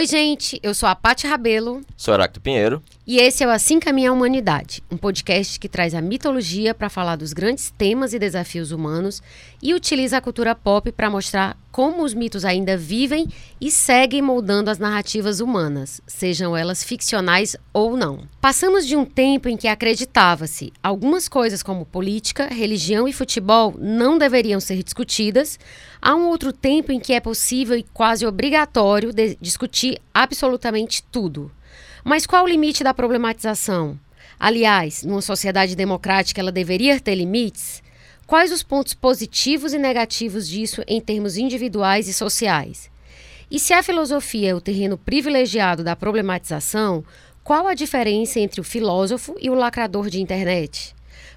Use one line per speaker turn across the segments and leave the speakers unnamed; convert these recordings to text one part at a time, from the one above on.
Oi, gente, eu sou a Paty Rabelo.
Sou Heracto Pinheiro.
E esse é o Assim Caminha a Humanidade, um podcast que traz a mitologia para falar dos grandes temas e desafios humanos e utiliza a cultura pop para mostrar como os mitos ainda vivem e seguem moldando as narrativas humanas, sejam elas ficcionais ou não. Passamos de um tempo em que acreditava-se algumas coisas como política, religião e futebol não deveriam ser discutidas, a um outro tempo em que é possível e quase obrigatório discutir absolutamente tudo. Mas qual o limite da problematização? Aliás, numa sociedade democrática ela deveria ter limites? Quais os pontos positivos e negativos disso em termos individuais e sociais? E se a filosofia é o terreno privilegiado da problematização, qual a diferença entre o filósofo e o lacrador de internet?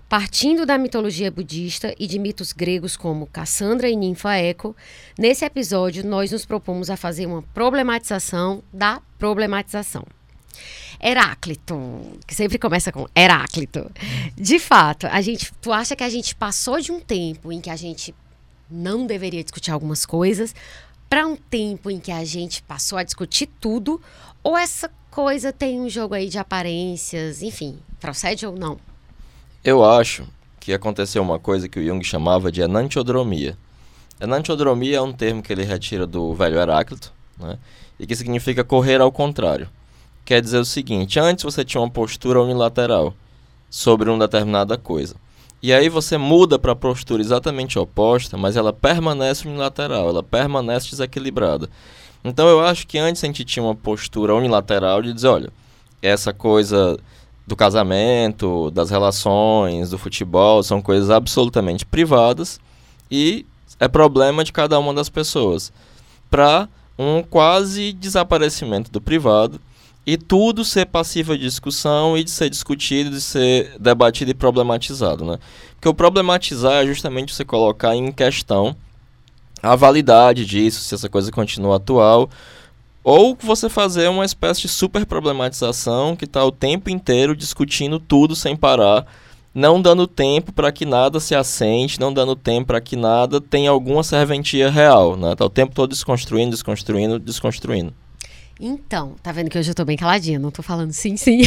Partindo da mitologia budista e de mitos gregos como Cassandra e Ninfa Eco, nesse episódio nós nos propomos a fazer uma problematização da problematização. Heráclito, que sempre começa com Heráclito. De fato, a gente, tu acha que a gente passou de um tempo em que a gente não deveria discutir algumas coisas para um tempo em que a gente passou a discutir tudo ou essa coisa tem um jogo aí de aparências, enfim, procede ou não?
Eu acho que aconteceu uma coisa que o Jung chamava de enantiodromia. Enantiodromia é um termo que ele retira do velho Heráclito, né? E que significa correr ao contrário quer dizer o seguinte: antes você tinha uma postura unilateral sobre uma determinada coisa. E aí você muda para a postura exatamente oposta, mas ela permanece unilateral, ela permanece desequilibrada. Então eu acho que antes a gente tinha uma postura unilateral de dizer, olha, essa coisa do casamento, das relações, do futebol, são coisas absolutamente privadas e é problema de cada uma das pessoas. Para um quase desaparecimento do privado e tudo ser passível de discussão e de ser discutido, de ser debatido e problematizado, né? Porque o problematizar é justamente você colocar em questão a validade disso, se essa coisa continua atual, ou você fazer uma espécie de super problematização que está o tempo inteiro discutindo tudo sem parar, não dando tempo para que nada se assente, não dando tempo para que nada tenha alguma serventia real, né? Tá o tempo todo desconstruindo, desconstruindo, desconstruindo.
Então, tá vendo que hoje eu tô bem caladinha, não tô falando sim, sim.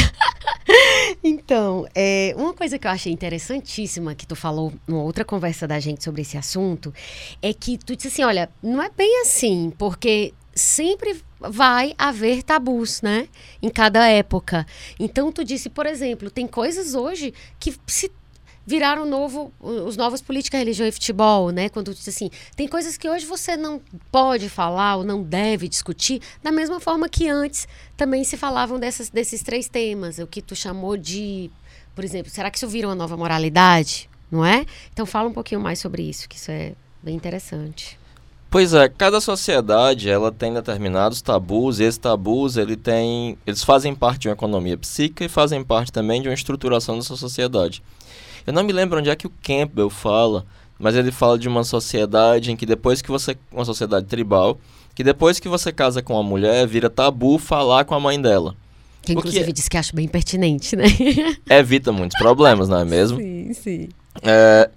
então, é, uma coisa que eu achei interessantíssima que tu falou numa outra conversa da gente sobre esse assunto é que tu disse assim: olha, não é bem assim, porque sempre vai haver tabus, né? Em cada época. Então, tu disse, por exemplo, tem coisas hoje que se viraram novo, os novos política, religião e futebol, né? Quando diz assim, tem coisas que hoje você não pode falar ou não deve discutir, da mesma forma que antes também se falavam dessas, desses três temas, o que tu chamou de, por exemplo, será que isso vira uma nova moralidade, não é? Então fala um pouquinho mais sobre isso, que isso é bem interessante.
Pois é, cada sociedade ela tem determinados tabus e esses tabus ele tem, eles fazem parte de uma economia psíquica e fazem parte também de uma estruturação dessa sociedade. Eu não me lembro onde é que o Campbell fala, mas ele fala de uma sociedade em que depois que você. Uma sociedade tribal, que depois que você casa com uma mulher, vira tabu falar com a mãe dela.
Que inclusive diz que acho bem pertinente, né?
Evita muitos problemas, não é mesmo?
Sim, sim.
É,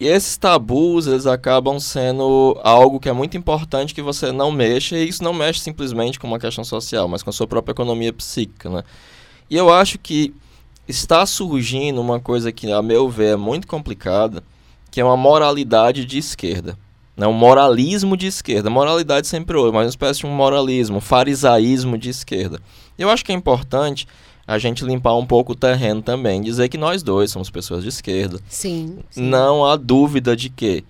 e esses tabus, eles acabam sendo algo que é muito importante que você não mexa, e isso não mexe simplesmente com uma questão social, mas com a sua própria economia psíquica, né? E eu acho que está surgindo uma coisa que, a meu ver, é muito complicada, que é uma moralidade de esquerda. Né? Um moralismo de esquerda. Moralidade sempre houve, mas uma espécie de um moralismo, um farisaísmo de esquerda. Eu acho que é importante a gente limpar um pouco o terreno também, dizer que nós dois somos pessoas de esquerda.
Sim. sim.
Não há dúvida de que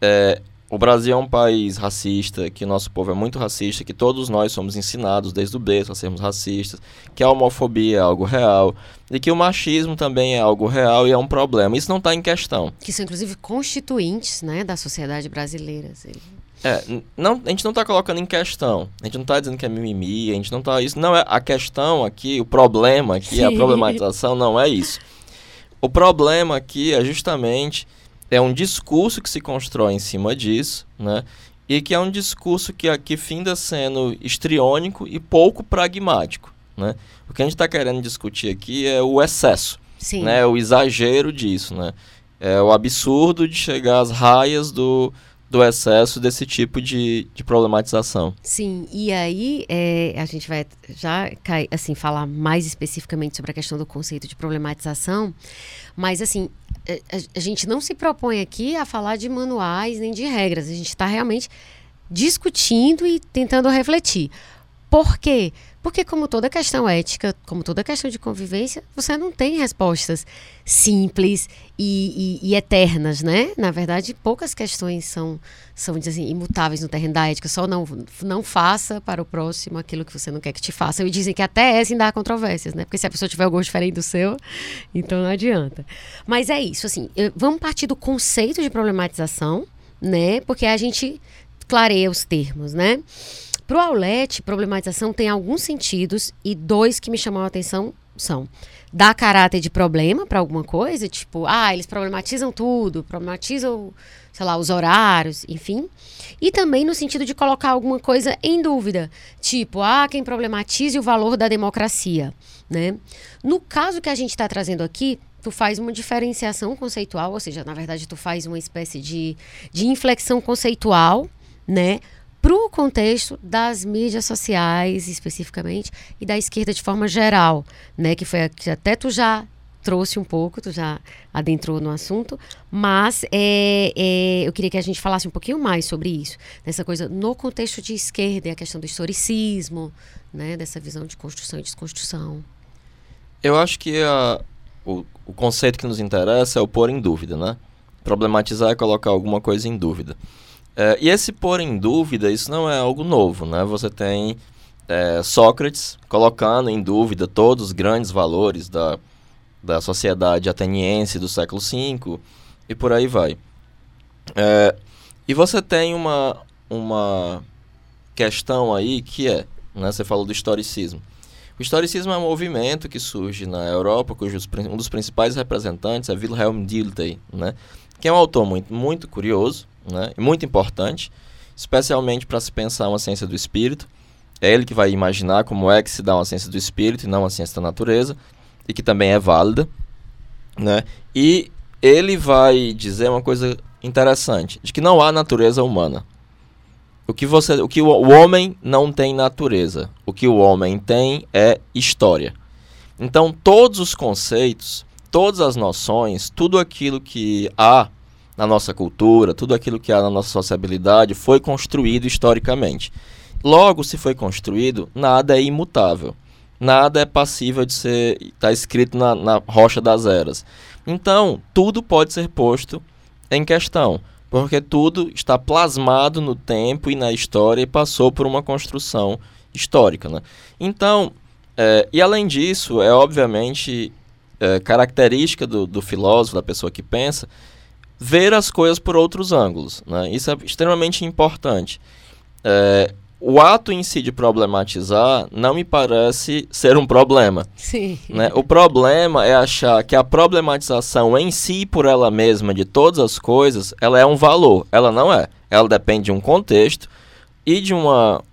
é, o Brasil é um país racista, que o nosso povo é muito racista, que todos nós somos ensinados desde o berço a sermos racistas, que a homofobia é algo real e que o machismo também é algo real e é um problema. Isso não está em questão.
Que são inclusive constituintes, né, da sociedade brasileira. Assim.
É, não, a gente não está colocando em questão. A gente não está dizendo que é mimimi, a gente não está isso. Não é a questão aqui, o problema aqui, Sim. a problematização não é isso. O problema aqui é justamente é um discurso que se constrói em cima disso, né? E que é um discurso que aqui finda sendo estriônico e pouco pragmático, né? O que a gente está querendo discutir aqui é o excesso,
Sim.
né? O exagero disso, né? É o absurdo de chegar às raias do, do excesso desse tipo de, de problematização.
Sim, e aí é, a gente vai já assim falar mais especificamente sobre a questão do conceito de problematização, mas assim é, a, a gente não se propõe aqui a falar de manuais nem de regras, a gente está realmente discutindo e tentando refletir. Por quê? Como toda questão ética, como toda questão de convivência, você não tem respostas simples e, e, e eternas, né? Na verdade, poucas questões são, são assim, imutáveis no terreno da ética. Só não, não faça para o próximo aquilo que você não quer que te faça. E dizem que até essa ainda há controvérsias, né? Porque se a pessoa tiver um gosto diferente do seu, então não adianta. Mas é isso, assim, vamos partir do conceito de problematização, né? Porque a gente clareia os termos, né? Para o Aulete, problematização tem alguns sentidos e dois que me chamam a atenção são dar caráter de problema para alguma coisa, tipo, ah, eles problematizam tudo, problematizam, sei lá, os horários, enfim. E também no sentido de colocar alguma coisa em dúvida, tipo, ah, quem problematize o valor da democracia, né? No caso que a gente está trazendo aqui, tu faz uma diferenciação conceitual, ou seja, na verdade tu faz uma espécie de, de inflexão conceitual, né? Para o contexto das mídias sociais, especificamente, e da esquerda de forma geral, né? Que foi a, que até tu já trouxe um pouco, tu já adentrou no assunto, mas é, é, eu queria que a gente falasse um pouquinho mais sobre isso, dessa coisa no contexto de esquerda, a questão do historicismo, né? Dessa visão de construção e desconstrução.
Eu acho que a, o, o conceito que nos interessa é o pôr em dúvida, né? Problematizar é colocar alguma coisa em dúvida. É, e esse pôr em dúvida, isso não é algo novo, né? Você tem é, Sócrates colocando em dúvida todos os grandes valores da, da sociedade ateniense do século V e por aí vai. É, e você tem uma, uma questão aí que é, né, você falou do historicismo. O historicismo é um movimento que surge na Europa, cujo um dos principais representantes é Wilhelm Dilthey, né, que é um autor muito, muito curioso, né? muito importante, especialmente para se pensar uma ciência do espírito. É ele que vai imaginar como é que se dá uma ciência do espírito e não uma ciência da natureza, e que também é válida. Né? E ele vai dizer uma coisa interessante, de que não há natureza humana. O que, você, o, que o, o homem não tem natureza. O que o homem tem é história. Então, todos os conceitos, todas as noções, tudo aquilo que há na nossa cultura, tudo aquilo que há na nossa sociabilidade foi construído historicamente. Logo, se foi construído, nada é imutável. Nada é passível de ser tá escrito na, na rocha das eras. Então, tudo pode ser posto em questão, porque tudo está plasmado no tempo e na história e passou por uma construção histórica. Né? Então, é, e além disso, é obviamente é, característica do, do filósofo, da pessoa que pensa, ver as coisas por outros ângulos. Né? Isso é extremamente importante. É, o ato em si de problematizar não me parece ser um problema.
Sim.
Né? O problema é achar que a problematização em si, por ela mesma, de todas as coisas, ela é um valor. Ela não é. Ela depende de um contexto e de um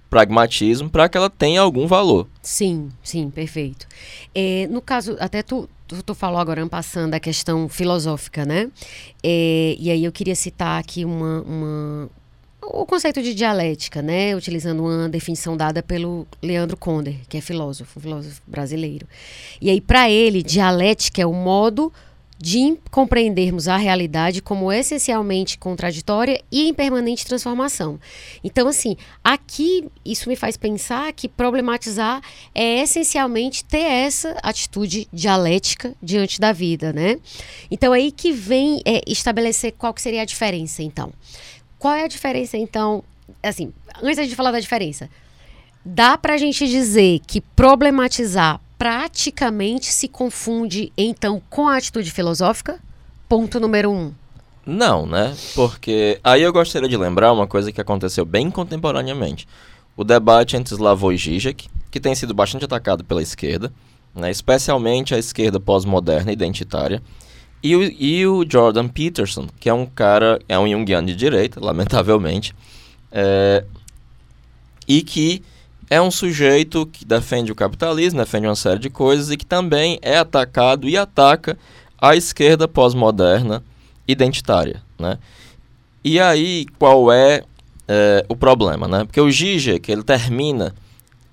pragmatismo para que ela tenha algum valor.
Sim, sim, perfeito. É, no caso, até tu, tu, tu falou agora, passando a questão filosófica, né? É, e aí eu queria citar aqui uma, uma, o conceito de dialética, né? Utilizando uma definição dada pelo Leandro Conder, que é filósofo, filósofo brasileiro. E aí, para ele, dialética é o modo de compreendermos a realidade como essencialmente contraditória e em permanente transformação. Então, assim, aqui isso me faz pensar que problematizar é essencialmente ter essa atitude dialética diante da vida, né? Então, aí que vem é, estabelecer qual que seria a diferença, então. Qual é a diferença, então? Assim, antes de falar da diferença, dá para a gente dizer que problematizar praticamente se confunde, então, com a atitude filosófica? Ponto número um.
Não, né? Porque aí eu gostaria de lembrar uma coisa que aconteceu bem contemporaneamente. O debate entre Slavoj Žižek, que tem sido bastante atacado pela esquerda, né? especialmente a esquerda pós-moderna identitária, e o, e o Jordan Peterson, que é um cara, é um Jungiano de direita, lamentavelmente, é, e que é um sujeito que defende o capitalismo, defende uma série de coisas e que também é atacado e ataca a esquerda pós-moderna identitária, né? E aí, qual é, é o problema, né? Porque o Zizek, ele termina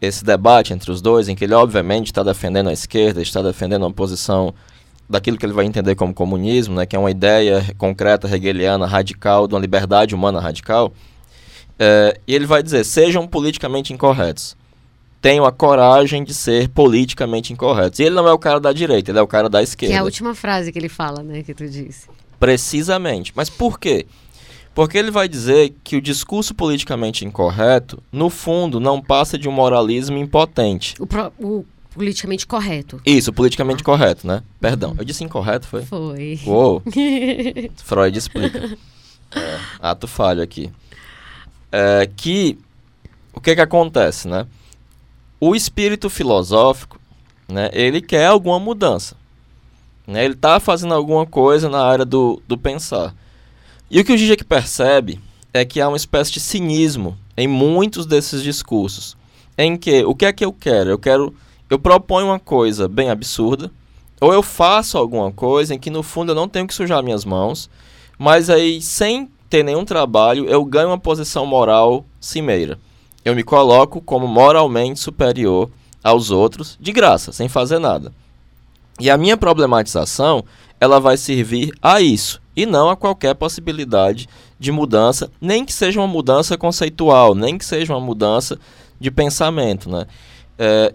esse debate entre os dois, em que ele obviamente está defendendo a esquerda, está defendendo uma posição daquilo que ele vai entender como comunismo, né, que é uma ideia concreta hegeliana radical de uma liberdade humana radical, é, e ele vai dizer: sejam politicamente incorretos. Tenham a coragem de ser politicamente incorretos. E ele não é o cara da direita, ele é o cara da esquerda.
Que é a última frase que ele fala, né, que tu disse.
Precisamente. Mas por quê? Porque ele vai dizer que o discurso politicamente incorreto, no fundo, não passa de um moralismo impotente.
O, pro, o politicamente correto.
Isso, politicamente ah. correto, né? Perdão, eu disse incorreto, foi?
Foi.
Uou! Freud explica. É, ato falho aqui. É, que, o que que acontece, né? O espírito filosófico, né, ele quer alguma mudança. Né? Ele está fazendo alguma coisa na área do, do pensar. E o que o Zizek percebe é que há uma espécie de cinismo em muitos desses discursos, em que o que é que eu quero? Eu quero eu proponho uma coisa bem absurda, ou eu faço alguma coisa em que no fundo eu não tenho que sujar minhas mãos, mas aí sem ter nenhum trabalho eu ganho uma posição moral cimeira. Eu me coloco como moralmente superior aos outros de graça, sem fazer nada. E a minha problematização, ela vai servir a isso e não a qualquer possibilidade de mudança, nem que seja uma mudança conceitual, nem que seja uma mudança de pensamento, né? É,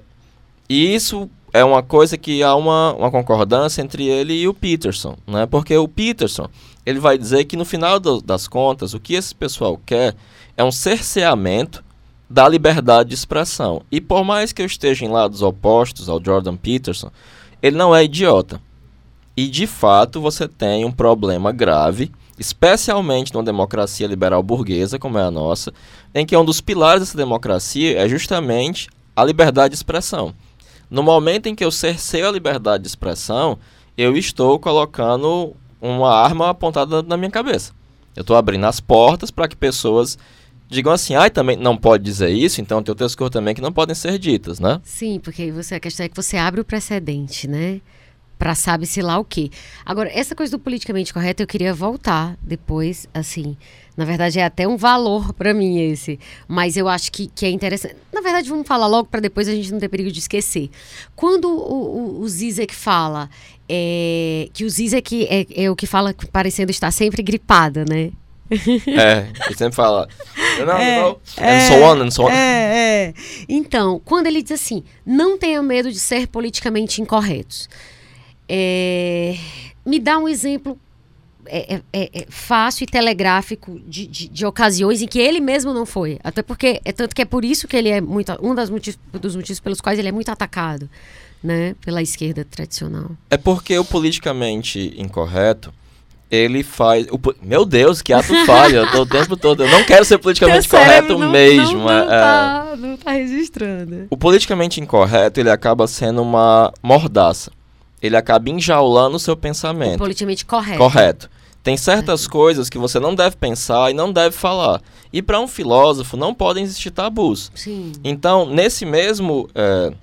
e isso é uma coisa que há uma, uma concordância entre ele e o Peterson, né? Porque o Peterson ele vai dizer que no final do, das contas o que esse pessoal quer é um cerceamento da liberdade de expressão. E por mais que eu esteja em lados opostos ao Jordan Peterson, ele não é idiota. E de fato você tem um problema grave, especialmente numa democracia liberal burguesa como é a nossa, em que um dos pilares dessa democracia é justamente a liberdade de expressão. No momento em que eu cerceio a liberdade de expressão, eu estou colocando uma arma apontada na minha cabeça. Eu estou abrindo as portas para que pessoas digam assim, ai, ah, também não pode dizer isso, então tem outras coisas também que não podem ser ditas, né?
Sim, porque você, a questão é que você abre o precedente, né? Para sabe-se lá o quê. Agora, essa coisa do politicamente correto eu queria voltar depois, assim. Na verdade, é até um valor para mim esse. Mas eu acho que, que é interessante. Na verdade, vamos falar logo para depois a gente não ter perigo de esquecer. Quando o, o, o Zizek fala é, que o Zizek é, é o que fala parecendo estar sempre gripada, né?
É, ele sempre fala. Não, é, não, é, and so on, and so on.
É, é. Então, quando ele diz assim, não tenha medo de ser politicamente incorretos. É, me dá um exemplo é, é, é, é, fácil e telegráfico de, de, de, ocasiões em que ele mesmo não foi. Até porque é tanto que é por isso que ele é muito. Um das motivos, dos motivos pelos quais ele é muito atacado, né? Pela esquerda tradicional.
É porque o politicamente incorreto. Ele faz. O, meu Deus, que ato falho. Eu tô o tempo todo. Eu não quero ser politicamente correto
não,
mesmo.
Não, não, tá, não tá registrando.
O politicamente incorreto ele acaba sendo uma mordaça ele acaba enjaulando o seu pensamento. O
politicamente correto.
Correto. Tem certas coisas que você não deve pensar e não deve falar. E para um filósofo não podem existir tabus.
Sim.
Então, nesse mesmo, é,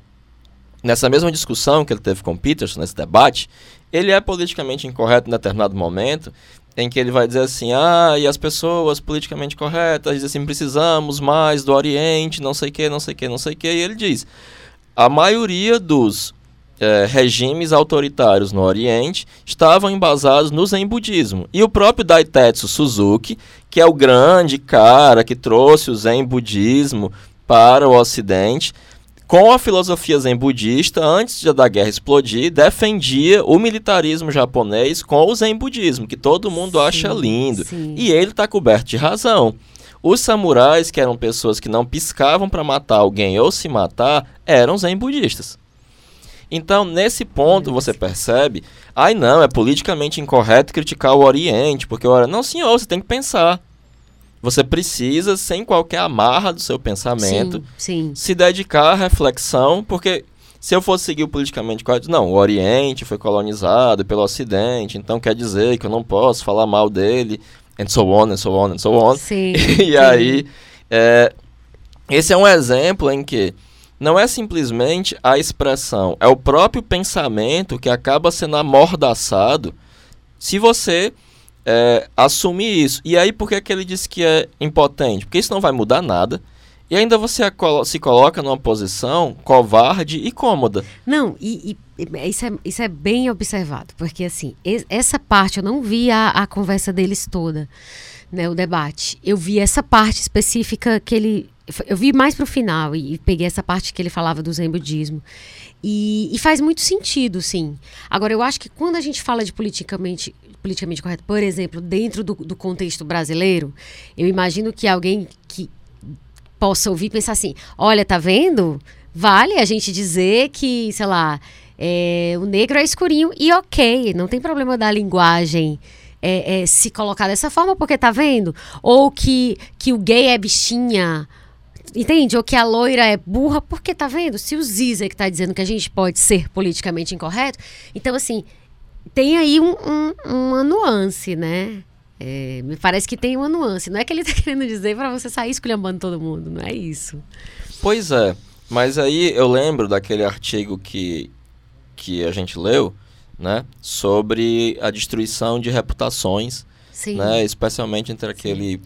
nessa mesma discussão que ele teve com Peterson, nesse debate, ele é politicamente incorreto em determinado momento, em que ele vai dizer assim, ah, e as pessoas politicamente corretas dizem assim, precisamos mais do Oriente, não sei o que, não sei o que, não sei o que, e ele diz, a maioria dos é, regimes autoritários no Oriente estavam embasados no Zen budismo. E o próprio Daitetsu Suzuki, que é o grande cara que trouxe o Zen budismo para o Ocidente, com a filosofia zen budista, antes da guerra explodir, defendia o militarismo japonês com o zen budismo, que todo mundo sim, acha lindo. Sim. E ele está coberto de razão. Os samurais, que eram pessoas que não piscavam para matar alguém ou se matar, eram zen budistas. Então, nesse ponto, você percebe, ai não, é politicamente incorreto criticar o Oriente, porque o Oriente... Não, senhor, você tem que pensar. Você precisa, sem qualquer amarra do seu pensamento,
sim, sim.
se dedicar à reflexão, porque se eu fosse seguir o politicamente correto, não, o Oriente foi colonizado pelo Ocidente, então quer dizer que eu não posso falar mal dele, and so on, and so on, and so on.
Sim,
e aí, é, esse é um exemplo em que não é simplesmente a expressão, é o próprio pensamento que acaba sendo amordaçado se você é, assumir isso. E aí, por que, que ele disse que é impotente? Porque isso não vai mudar nada. E ainda você se coloca numa posição covarde e cômoda.
Não, e, e isso, é, isso é bem observado, porque assim, essa parte eu não vi a, a conversa deles toda, né, o debate. Eu vi essa parte específica que ele. Eu vi mais pro final e, e peguei essa parte que ele falava do zen budismo. E, e, faz muito sentido, sim. Agora, eu acho que quando a gente fala de politicamente, politicamente correto, por exemplo, dentro do, do contexto brasileiro, eu imagino que alguém que possa ouvir pensar assim: olha, tá vendo? Vale a gente dizer que, sei lá, é, o negro é escurinho e ok, não tem problema da linguagem. É, é, se colocar dessa forma, porque tá vendo? Ou que, que o gay é bichinha, entende? Ou que a loira é burra, porque tá vendo? Se o Zizek tá dizendo que a gente pode ser politicamente incorreto, então assim, tem aí um, um, uma nuance, né? É, me parece que tem uma nuance. Não é que ele está querendo dizer para você sair esculhambando todo mundo, não é isso.
Pois é. Mas aí eu lembro daquele artigo que, que a gente leu, né? Sobre a destruição de reputações. Sim. Né, especialmente entre aquele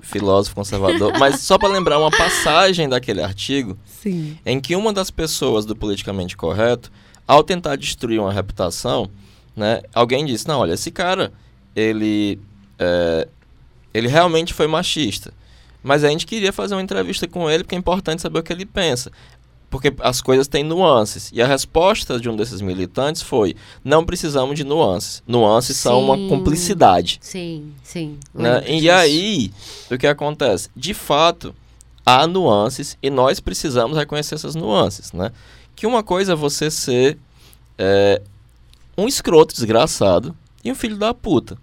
filósofo conservador. Mas só para lembrar uma passagem daquele artigo, Sim. em que uma das pessoas do politicamente correto, ao tentar destruir uma reputação, né, alguém disse: não, olha, esse cara ele, é, ele realmente foi machista. Mas a gente queria fazer uma entrevista com ele porque é importante saber o que ele pensa. Porque as coisas têm nuances. E a resposta de um desses militantes foi: não precisamos de nuances. Nuances sim, são uma cumplicidade.
Sim, sim.
Né? E aí, o que acontece? De fato, há nuances e nós precisamos reconhecer essas nuances. Né? Que uma coisa é você ser é, um escroto desgraçado e um filho da puta.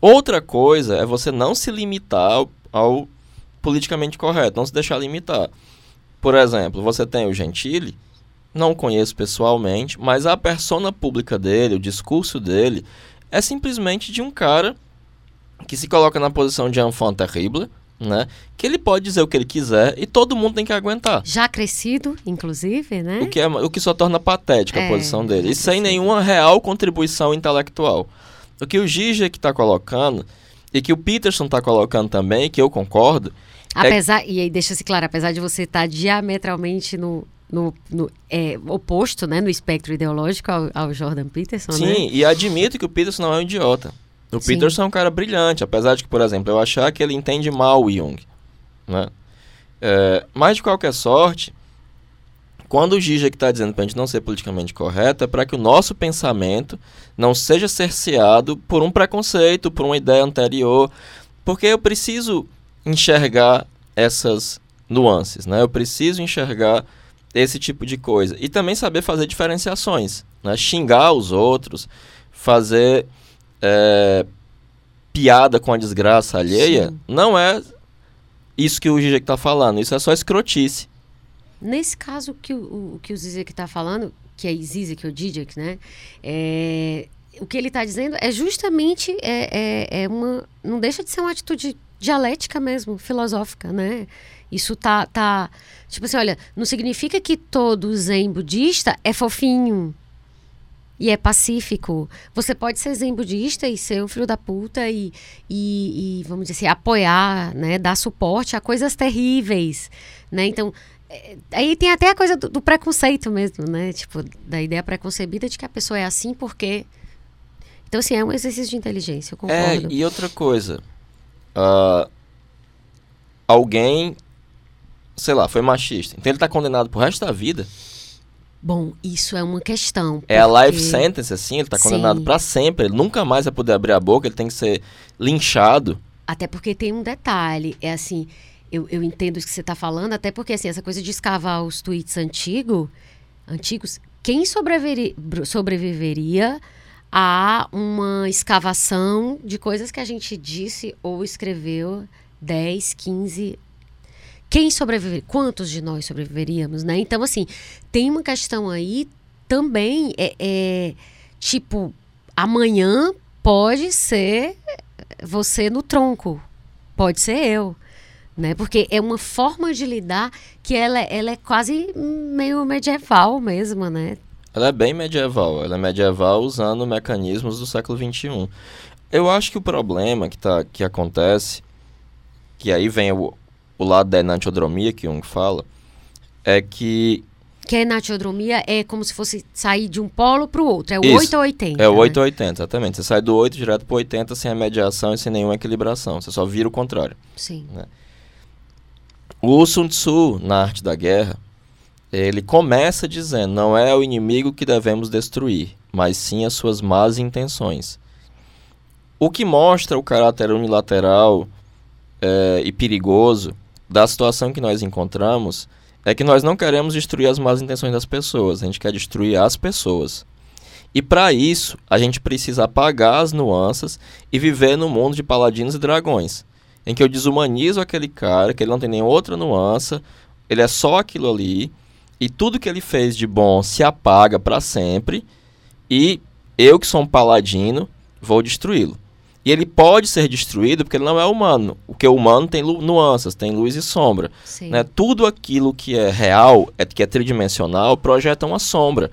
Outra coisa é você não se limitar ao, ao politicamente correto, não se deixar limitar. Por exemplo, você tem o Gentili, não conheço pessoalmente, mas a persona pública dele, o discurso dele, é simplesmente de um cara que se coloca na posição de enfant terrible, né? Que ele pode dizer o que ele quiser e todo mundo tem que aguentar.
Já crescido, inclusive, né?
O que, é, o que só torna patética é, a posição dele. E sem nenhuma real contribuição intelectual. O que o Zizek está colocando, e que o Peterson está colocando também, que eu concordo.
É apesar, é... e aí deixa-se claro, apesar de você estar tá diametralmente no, no, no é, oposto, né, no espectro ideológico ao, ao Jordan Peterson,
Sim,
né?
e admito que o Peterson não é um idiota. O Sim. Peterson é um cara brilhante, apesar de que, por exemplo, eu achar que ele entende mal o Jung. Né? É, mas, de qualquer sorte, quando o Zizek está dizendo para a gente não ser politicamente correto, é para que o nosso pensamento não seja cerceado por um preconceito, por uma ideia anterior, porque eu preciso enxergar essas nuances, né? Eu preciso enxergar esse tipo de coisa e também saber fazer diferenciações, né? Xingar os outros, fazer é, piada com a desgraça alheia, Sim. não é isso que o Zizek está falando. Isso é só escrotice.
Nesse caso que o, o que o Zizek está falando, que é Zizek ou Zizek, né? É, o que ele está dizendo é justamente é, é, é, uma, não deixa de ser uma atitude dialética mesmo, filosófica, né? Isso tá, tá, tipo assim, olha, não significa que todo zen budista é fofinho e é pacífico. Você pode ser zen budista e ser um filho da puta e, e, e vamos dizer assim, apoiar, né, dar suporte a coisas terríveis, né? Então, é, aí tem até a coisa do, do, preconceito mesmo, né? Tipo, da ideia preconcebida de que a pessoa é assim porque. Então, assim, é um exercício de inteligência, eu é, concordo.
É, e outra coisa. Uh, alguém, sei lá, foi machista. Então ele tá condenado pro resto da vida.
Bom, isso é uma questão.
Porque... É a life sentence, assim, ele tá condenado para sempre. Ele nunca mais vai poder abrir a boca, ele tem que ser linchado.
Até porque tem um detalhe, é assim, eu, eu entendo o que você está falando, até porque assim, essa coisa de escavar os tweets antigo, antigos, quem sobreviveria, a uma escavação de coisas que a gente disse ou escreveu 10, 15 quem sobreviver, quantos de nós sobreviveríamos, né? Então, assim, tem uma questão aí também, é, é, tipo, amanhã pode ser você no tronco, pode ser eu, né? Porque é uma forma de lidar que ela, ela é quase meio medieval mesmo, né?
Ela é bem medieval. Ela é medieval usando mecanismos do século XXI. Eu acho que o problema que, tá, que acontece, que aí vem o, o lado da enantiodromia que Jung fala, é que
que a enantiodromia é como se fosse sair de um polo para o outro. É o
Isso.
8 ou 80.
É o
né?
8 ou 80, exatamente. Você sai do 8 direto pro 80 sem a mediação e sem nenhuma equilibração. Você só vira o contrário.
Sim.
O Sun Tzu, na arte da guerra, ele começa dizendo: não é o inimigo que devemos destruir, mas sim as suas más intenções. O que mostra o caráter unilateral eh, e perigoso da situação que nós encontramos é que nós não queremos destruir as más intenções das pessoas, a gente quer destruir as pessoas. E para isso, a gente precisa apagar as nuances e viver no mundo de paladinos e dragões, em que eu desumanizo aquele cara, que ele não tem nenhuma outra nuance, ele é só aquilo ali, e tudo que ele fez de bom se apaga para sempre, e eu que sou um paladino, vou destruí-lo. E ele pode ser destruído porque ele não é humano. O que é humano tem nuances, tem luz e sombra. Né? Tudo aquilo que é real, é, que é tridimensional, projeta uma sombra.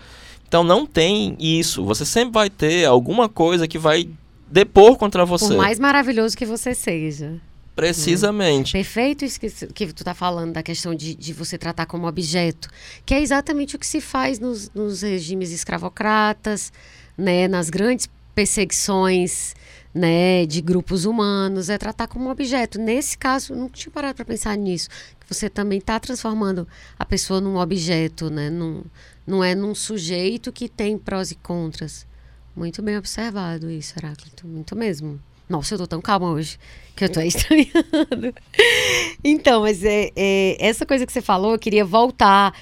Então não tem isso. Você sempre vai ter alguma coisa que vai depor contra você.
Por mais maravilhoso que você seja.
Precisamente.
Perfeito isso que, que tu tá falando da questão de, de você tratar como objeto, que é exatamente o que se faz nos, nos regimes escravocratas, né, nas grandes perseguições, né, de grupos humanos, é tratar como objeto. Nesse caso, não tinha parado para pensar nisso, que você também está transformando a pessoa num objeto, né, num, não é num sujeito que tem prós e contras. Muito bem observado isso, Heráclito, muito mesmo. Nossa, eu tô tão calma hoje que eu tô estranhando. Então, mas é, é, essa coisa que você falou, eu queria voltar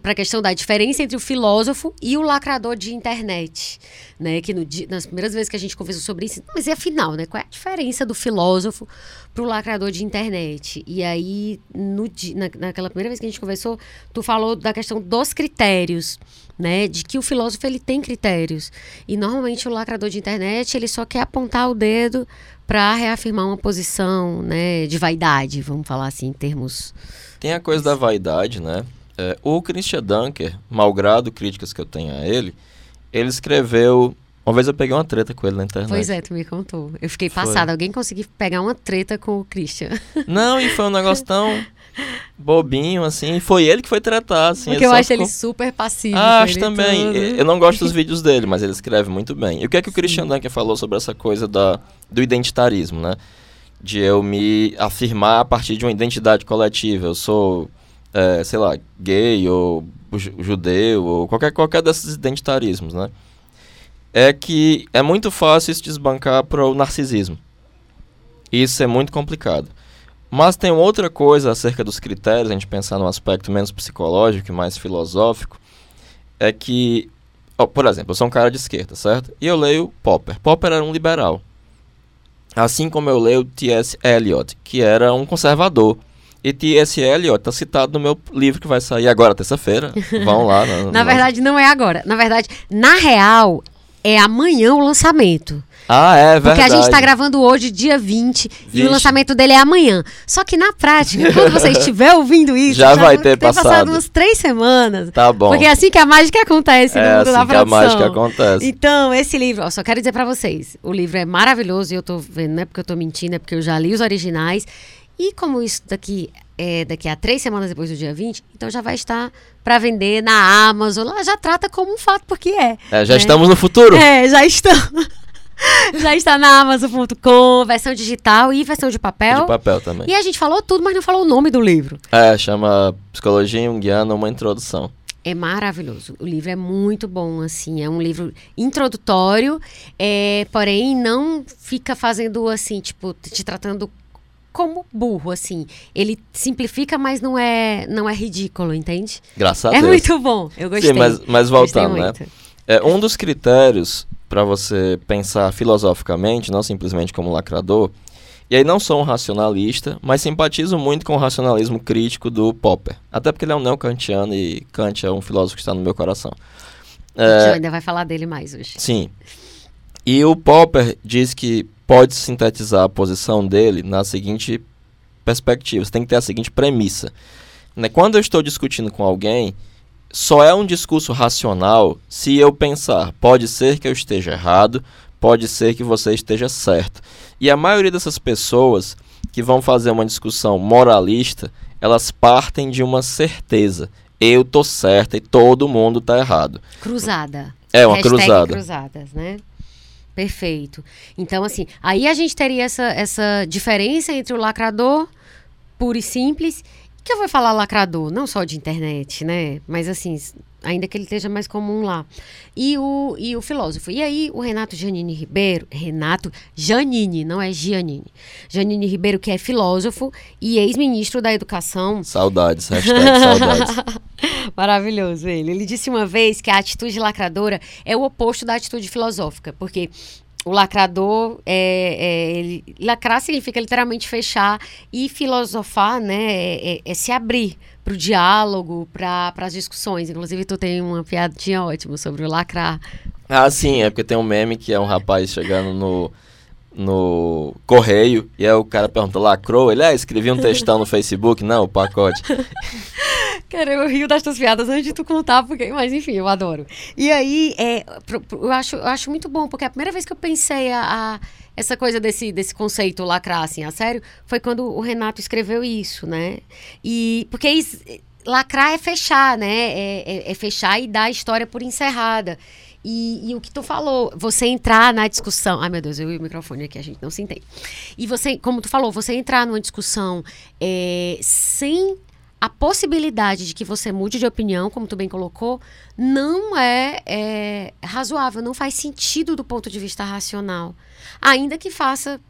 para a questão da diferença entre o filósofo e o lacrador de internet. Né? Que no nas primeiras vezes que a gente conversou sobre isso, mas e afinal, né? Qual é a diferença do filósofo para o lacrador de internet? E aí, no, na, naquela primeira vez que a gente conversou, tu falou da questão dos critérios. Né, de que o filósofo ele tem critérios e normalmente o lacrador de internet ele só quer apontar o dedo para reafirmar uma posição né, de vaidade, vamos falar assim em termos.
Tem a coisa da vaidade, né? É, o Christian Dunker, malgrado críticas que eu tenho a ele, ele escreveu. Uma vez eu peguei uma treta com ele na internet.
Pois é, tu me contou. Eu fiquei
Foi.
passada. Alguém conseguiu pegar uma treta com o Christian.
Não, e foi um negócio tão bobinho, assim. Foi ele que foi tratar, assim.
Porque eu acho ele
ficou-
super passivo.
Ah, acho
ele
também.
tudo.
Eu não gosto dos vídeos dele, mas ele escreve muito bem. E o que é que o Christian Dunker falou sobre essa coisa da, do identitarismo, né? De eu me afirmar a partir de uma identidade coletiva. Eu sou, é, sei lá, gay ou ju- judeu ou qualquer, qualquer desses identitarismos, né? É que é muito fácil isso desbancar para o narcisismo. Isso é muito complicado. Mas tem outra coisa acerca dos critérios, a gente pensar num aspecto menos psicológico e mais filosófico, é que, ó, por exemplo, eu sou um cara de esquerda, certo? E eu leio Popper. Popper era um liberal. Assim como eu leio T.S. Eliot, que era um conservador. E T.S. Eliot está citado no meu livro que vai sair agora, terça-feira. Vão lá.
Na
no-
verdade, não é agora. Na verdade, na real, é amanhã o lançamento.
Ah, é
Porque
verdade.
a gente tá gravando hoje, dia 20, e
Vixe.
o lançamento dele é amanhã. Só que na prática, quando você estiver ouvindo isso,
Já vai
vão
ter passado.
umas três semanas.
Tá bom.
Porque é assim que a mágica acontece no
é
mundo da
assim que a
produção.
mágica acontece.
Então, esse livro, ó, só quero dizer pra vocês, o livro é maravilhoso e eu tô vendo, não é porque eu tô mentindo, é porque eu já li os originais. E como isso daqui é daqui a três semanas depois do dia 20, então já vai estar pra vender na Amazon. Lá já trata como um fato, porque é.
É, já
né?
estamos no futuro.
É, já está. já está na Amazon.com, versão digital e versão de papel.
De papel também.
E a gente falou tudo, mas não falou o nome do livro.
É, chama Psicologia Junguiana, uma introdução.
É maravilhoso. O livro é muito bom, assim. É um livro introdutório, é, porém não fica fazendo assim, tipo, te tratando como burro, assim. Ele simplifica, mas não é, não é ridículo, entende?
Graças a
é
Deus.
muito bom. Eu gostei.
Sim, mas, mas voltando, né? É, um dos critérios para você pensar filosoficamente, não simplesmente como lacrador, e aí não sou um racionalista, mas simpatizo muito com o racionalismo crítico do Popper. Até porque ele é um neo-kantiano e Kant é um filósofo que está no meu coração.
A gente
É,
ainda vai falar dele mais hoje.
sim. E o Popper diz que pode sintetizar a posição dele na seguinte perspectiva. Você tem que ter a seguinte premissa. Né? Quando eu estou discutindo com alguém, só é um discurso racional se eu pensar, pode ser que eu esteja errado, pode ser que você esteja certo. E a maioria dessas pessoas que vão fazer uma discussão moralista, elas partem de uma certeza. Eu tô certa e todo mundo tá errado.
Cruzada.
É uma
Hashtag
cruzada.
cruzadas, né? Perfeito. Então, assim, aí a gente teria essa, essa diferença entre o lacrador puro e simples, que eu vou falar lacrador, não só de internet, né? Mas assim, ainda que ele esteja mais comum lá. E o, e o filósofo. E aí, o Renato Janine Ribeiro, Renato Janine, não é Giannini. Janine Ribeiro, que é filósofo e ex-ministro da Educação.
Saudades, hashtag saudades.
Maravilhoso ele. Ele disse uma vez que a atitude lacradora é o oposto da atitude filosófica, porque o lacrador é, é ele, lacrar significa literalmente fechar e filosofar, né, é, é, é se abrir para o diálogo, para as discussões. Inclusive, tu tem uma piadinha ótima sobre o lacrar.
Ah, sim, é porque tem um meme que é um rapaz chegando no no correio e aí o cara pergunta, lacrou? Ele, ah, escrevi um textão no Facebook. Não, o pacote.
Cara, eu rio das tuas piadas antes de tu contar, porque, mas enfim, eu adoro. E aí, é, eu, acho, eu acho muito bom, porque a primeira vez que eu pensei a, a essa coisa desse, desse conceito lacrar, assim, a sério, foi quando o Renato escreveu isso, né? E, porque isso, lacrar é fechar, né? É, é, é fechar e dar a história por encerrada. E, e, o que tu falou, você entrar na discussão. Ai, meu Deus, eu e o microfone aqui, a gente não se entende. E você, como tu falou, você entrar numa discussão é, sem a possibilidade de que você mude de opinião, como tu bem colocou, não é, é razoável, não faz sentido do ponto de vista racional. Ainda que faça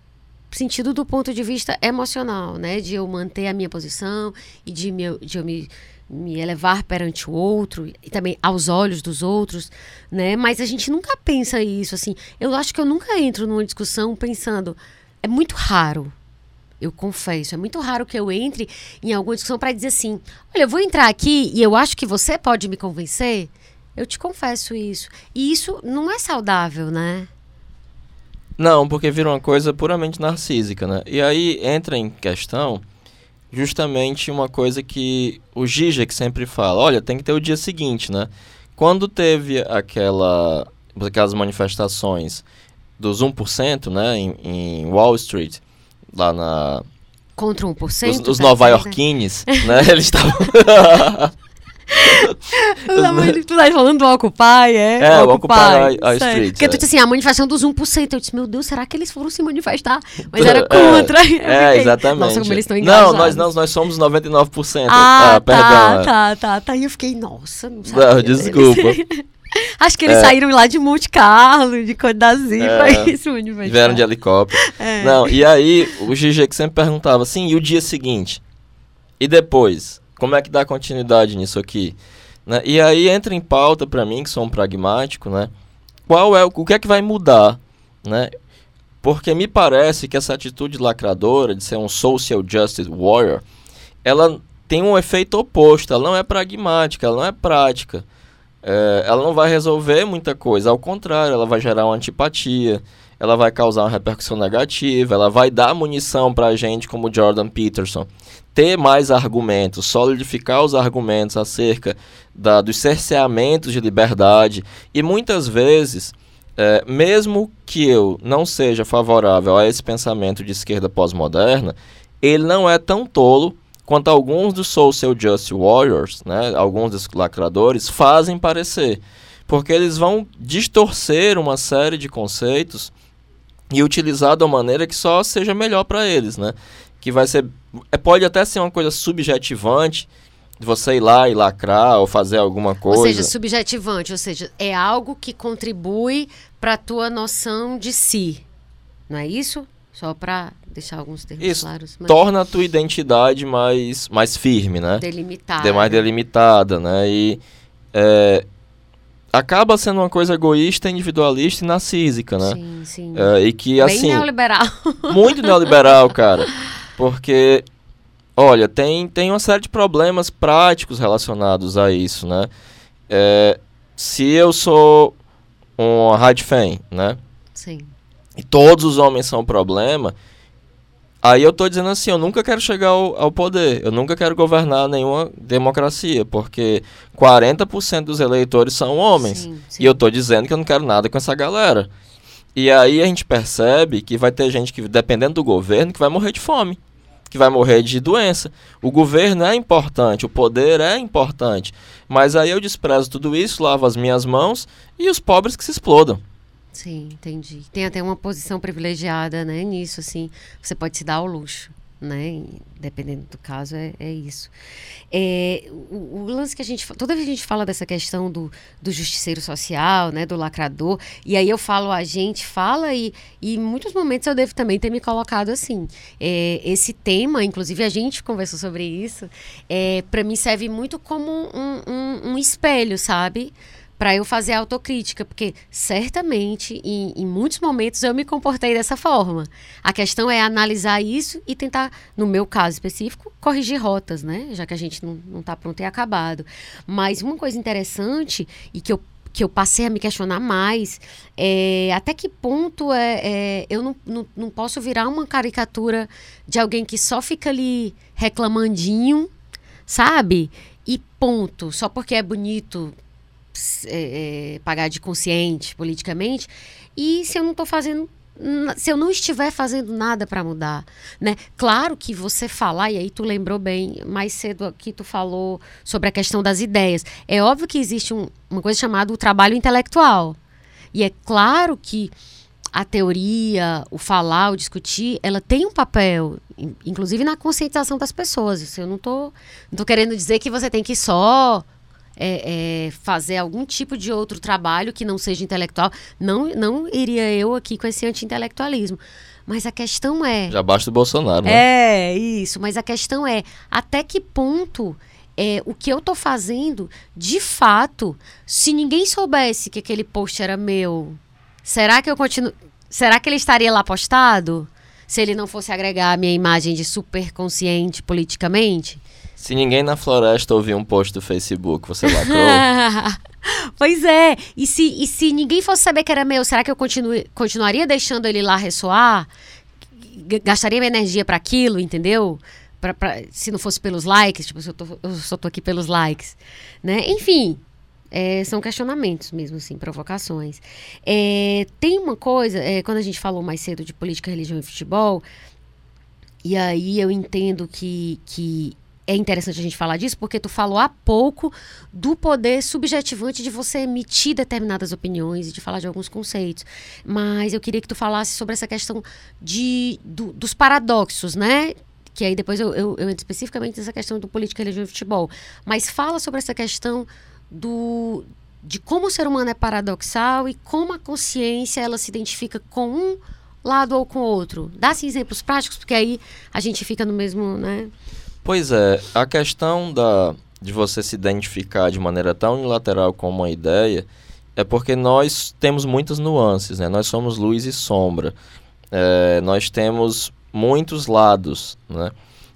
sentido do ponto de vista emocional, né? De eu manter a minha posição e de, me, de eu me me elevar perante o outro e também aos olhos dos outros, né? Mas a gente nunca pensa isso assim. Eu acho que eu nunca entro numa discussão pensando é muito raro. Eu confesso, é muito raro que eu entre em alguma discussão para dizer assim: "Olha, eu vou entrar aqui e eu acho que você pode me convencer". Eu te confesso isso. E isso não é saudável, né?
Não, porque vira uma coisa puramente narcísica, né? E aí entra em questão justamente uma coisa que o Zizek sempre fala, olha, tem que ter o dia seguinte, né? Quando teve aquela, aquelas manifestações dos 1%, né, em, em Wall Street, lá na...
Contra 1%? Os,
os nova-iorquines, né, eles estavam...
tu tá falando do Occupy, é?
É, o Occupy, Occupy a, a Street.
Porque tu disse assim, a manifestação dos 1%. Eu disse, meu Deus, será que eles foram se manifestar? Mas era contra.
É, é exatamente. Nossa, como eles estão
engajados.
Não, nós não, nós somos 99%.
Ah, ah perdão. Tá, tá, tá, tá. E eu fiquei, nossa, não sabia.
Não, desculpa.
Acho que eles é. saíram lá de Monte Carlo, de d'Azur, é. isso manifestar.
Vieram de helicóptero. É. Não, e aí o GG que sempre perguntava assim, e o dia seguinte? E depois? Como é que dá continuidade nisso aqui? Né? E aí entra em pauta para mim, que sou um pragmático, né? Qual é o, o que é que vai mudar, né? Porque me parece que essa atitude lacradora de ser um social justice warrior, ela tem um efeito oposto, ela não é pragmática, ela não é prática. É, ela não vai resolver muita coisa, ao contrário, ela vai gerar uma antipatia, ela vai causar uma repercussão negativa, ela vai dar munição para a gente como Jordan Peterson. Ter mais argumentos, solidificar os argumentos acerca da, dos cerceamentos de liberdade. E muitas vezes, é, mesmo que eu não seja favorável a esse pensamento de esquerda pós-moderna, ele não é tão tolo quanto alguns dos social justice warriors, né, alguns dos lacradores, fazem parecer. Porque eles vão distorcer uma série de conceitos e utilizar de uma maneira que só seja melhor para eles, né? Que vai ser é, pode até ser uma coisa subjetivante de você ir lá e lacrar ou fazer alguma coisa. Ou
seja, subjetivante, ou seja, é algo que contribui para a tua noção de si. Não é isso? Só para deixar alguns termos
isso
claros.
Mas... Torna a tua identidade mais, mais firme, né?
Delimitada.
mais delimitada, né? E é, acaba sendo uma coisa egoísta, individualista e narcísica, né?
Sim, sim.
É, e que, Bem assim...
neoliberal.
Muito neoliberal, cara. Porque, olha, tem, tem uma série de problemas práticos relacionados a isso, né? É, se eu sou um hard fan, né?
Sim.
E todos os homens são um problema, aí eu tô dizendo assim, eu nunca quero chegar ao, ao poder, eu nunca quero governar nenhuma democracia, porque 40% dos eleitores são homens. Sim, sim. E eu tô dizendo que eu não quero nada com essa galera. E aí a gente percebe que vai ter gente que, dependendo do governo, que vai morrer de fome, que vai morrer de doença. O governo é importante, o poder é importante. Mas aí eu desprezo tudo isso, lavo as minhas mãos e os pobres que se explodam.
Sim, entendi. Tem até uma posição privilegiada, né, nisso, assim. Você pode se dar ao luxo né? Dependendo do caso, é, é isso. É, o, o, lance que a gente. Toda vez que a gente fala dessa questão do, do justiceiro social, né? Do lacrador, e aí eu falo, a gente fala, e, e em muitos momentos eu devo também ter me colocado assim. É, esse tema, inclusive a gente conversou sobre isso, é, para mim serve muito como um, um, um espelho, sabe? Para eu fazer autocrítica, porque certamente em, em, muitos momentos eu me comportei dessa forma. A questão é analisar isso e tentar, no meu caso específico, corrigir rotas, né? Já que a gente não está pronto e acabado. Mas uma coisa interessante e que eu que eu passei a me questionar mais é até que ponto é, é eu não, não, não posso virar uma caricatura de alguém que só fica ali reclamandinho, sabe? E ponto. Só porque é bonito é, é, pagar de consciente politicamente e se eu não estou fazendo se eu não estiver fazendo nada para mudar, né? Claro que você falar, e aí tu lembrou bem, mais cedo aqui tu falou sobre a questão das ideias. É óbvio que existe um, uma coisa chamada o trabalho intelectual. E é claro que a teoria, o falar, o discutir, ela tem um papel, inclusive na conscientização das pessoas. Isso eu não tô, não tô querendo dizer que você tem que só é, é, fazer algum tipo de outro trabalho que não seja intelectual, não, não iria eu aqui com esse anti-intelectualismo. Mas a questão é.
Já basta o Bolsonaro, né?
É, isso. Mas a questão é até que ponto é, o que eu tô fazendo, de fato, se ninguém soubesse que aquele post era meu, será que eu continuo. Será que ele estaria lá postado? Se ele não fosse agregar a minha imagem de super consciente politicamente?
Se ninguém na floresta ouvir um post do Facebook, você lacrou?
pois é. E se, e se ninguém fosse saber que era meu, será que eu continue, continuaria deixando ele lá ressoar? Gastaria minha energia para aquilo, entendeu? Pra, pra, se não fosse pelos likes, tipo, eu, tô, eu só tô aqui pelos likes, né? Enfim, é, são questionamentos mesmo, assim, provocações. É, tem uma coisa, é, quando a gente falou mais cedo de política, religião e futebol, e aí eu entendo que, que é interessante a gente falar disso porque tu falou há pouco do poder subjetivante de você emitir determinadas opiniões e de falar de alguns conceitos. Mas eu queria que tu falasse sobre essa questão de, do, dos paradoxos, né? Que aí depois eu, eu, eu entro especificamente nessa questão do política, religião e futebol. Mas fala sobre essa questão do, de como o ser humano é paradoxal e como a consciência ela se identifica com um lado ou com o outro. Dá assim, exemplos práticos, porque aí a gente fica no mesmo, né?
Pois é, a questão da, de você se identificar de maneira tão unilateral com uma ideia é porque nós temos muitas nuances, né? Nós somos luz e sombra. É, nós temos muitos lados, né?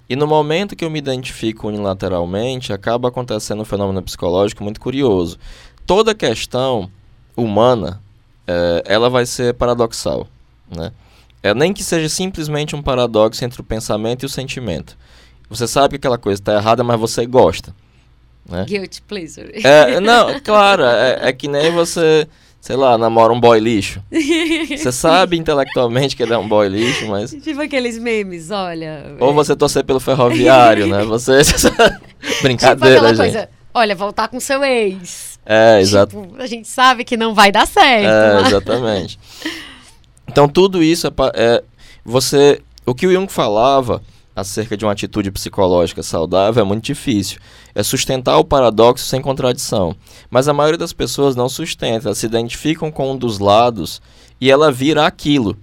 E no momento que eu me identifico unilateralmente, acaba acontecendo um fenômeno psicológico muito curioso. Toda questão humana, é, ela vai ser paradoxal, né? É, nem que seja simplesmente um paradoxo entre o pensamento e o sentimento. Você sabe que aquela coisa está errada, mas você gosta. Né?
Guilty pleasure.
É, não, claro, é, é que nem você, sei lá, namora um boy lixo. Você sabe intelectualmente que ele é um boy lixo, mas.
Tipo aqueles memes, olha.
Ou você torcer pelo ferroviário, né? Você. Brincadeira, tipo gente. Coisa,
olha, voltar com seu ex.
É, exato. Tipo,
a gente sabe que não vai dar certo.
É, mas... exatamente. Então tudo isso é, é. Você. O que o Jung falava acerca de uma atitude psicológica saudável é muito difícil. É sustentar o paradoxo sem contradição. Mas a maioria das pessoas não sustenta, elas se identificam com um dos lados e ela vira aquilo.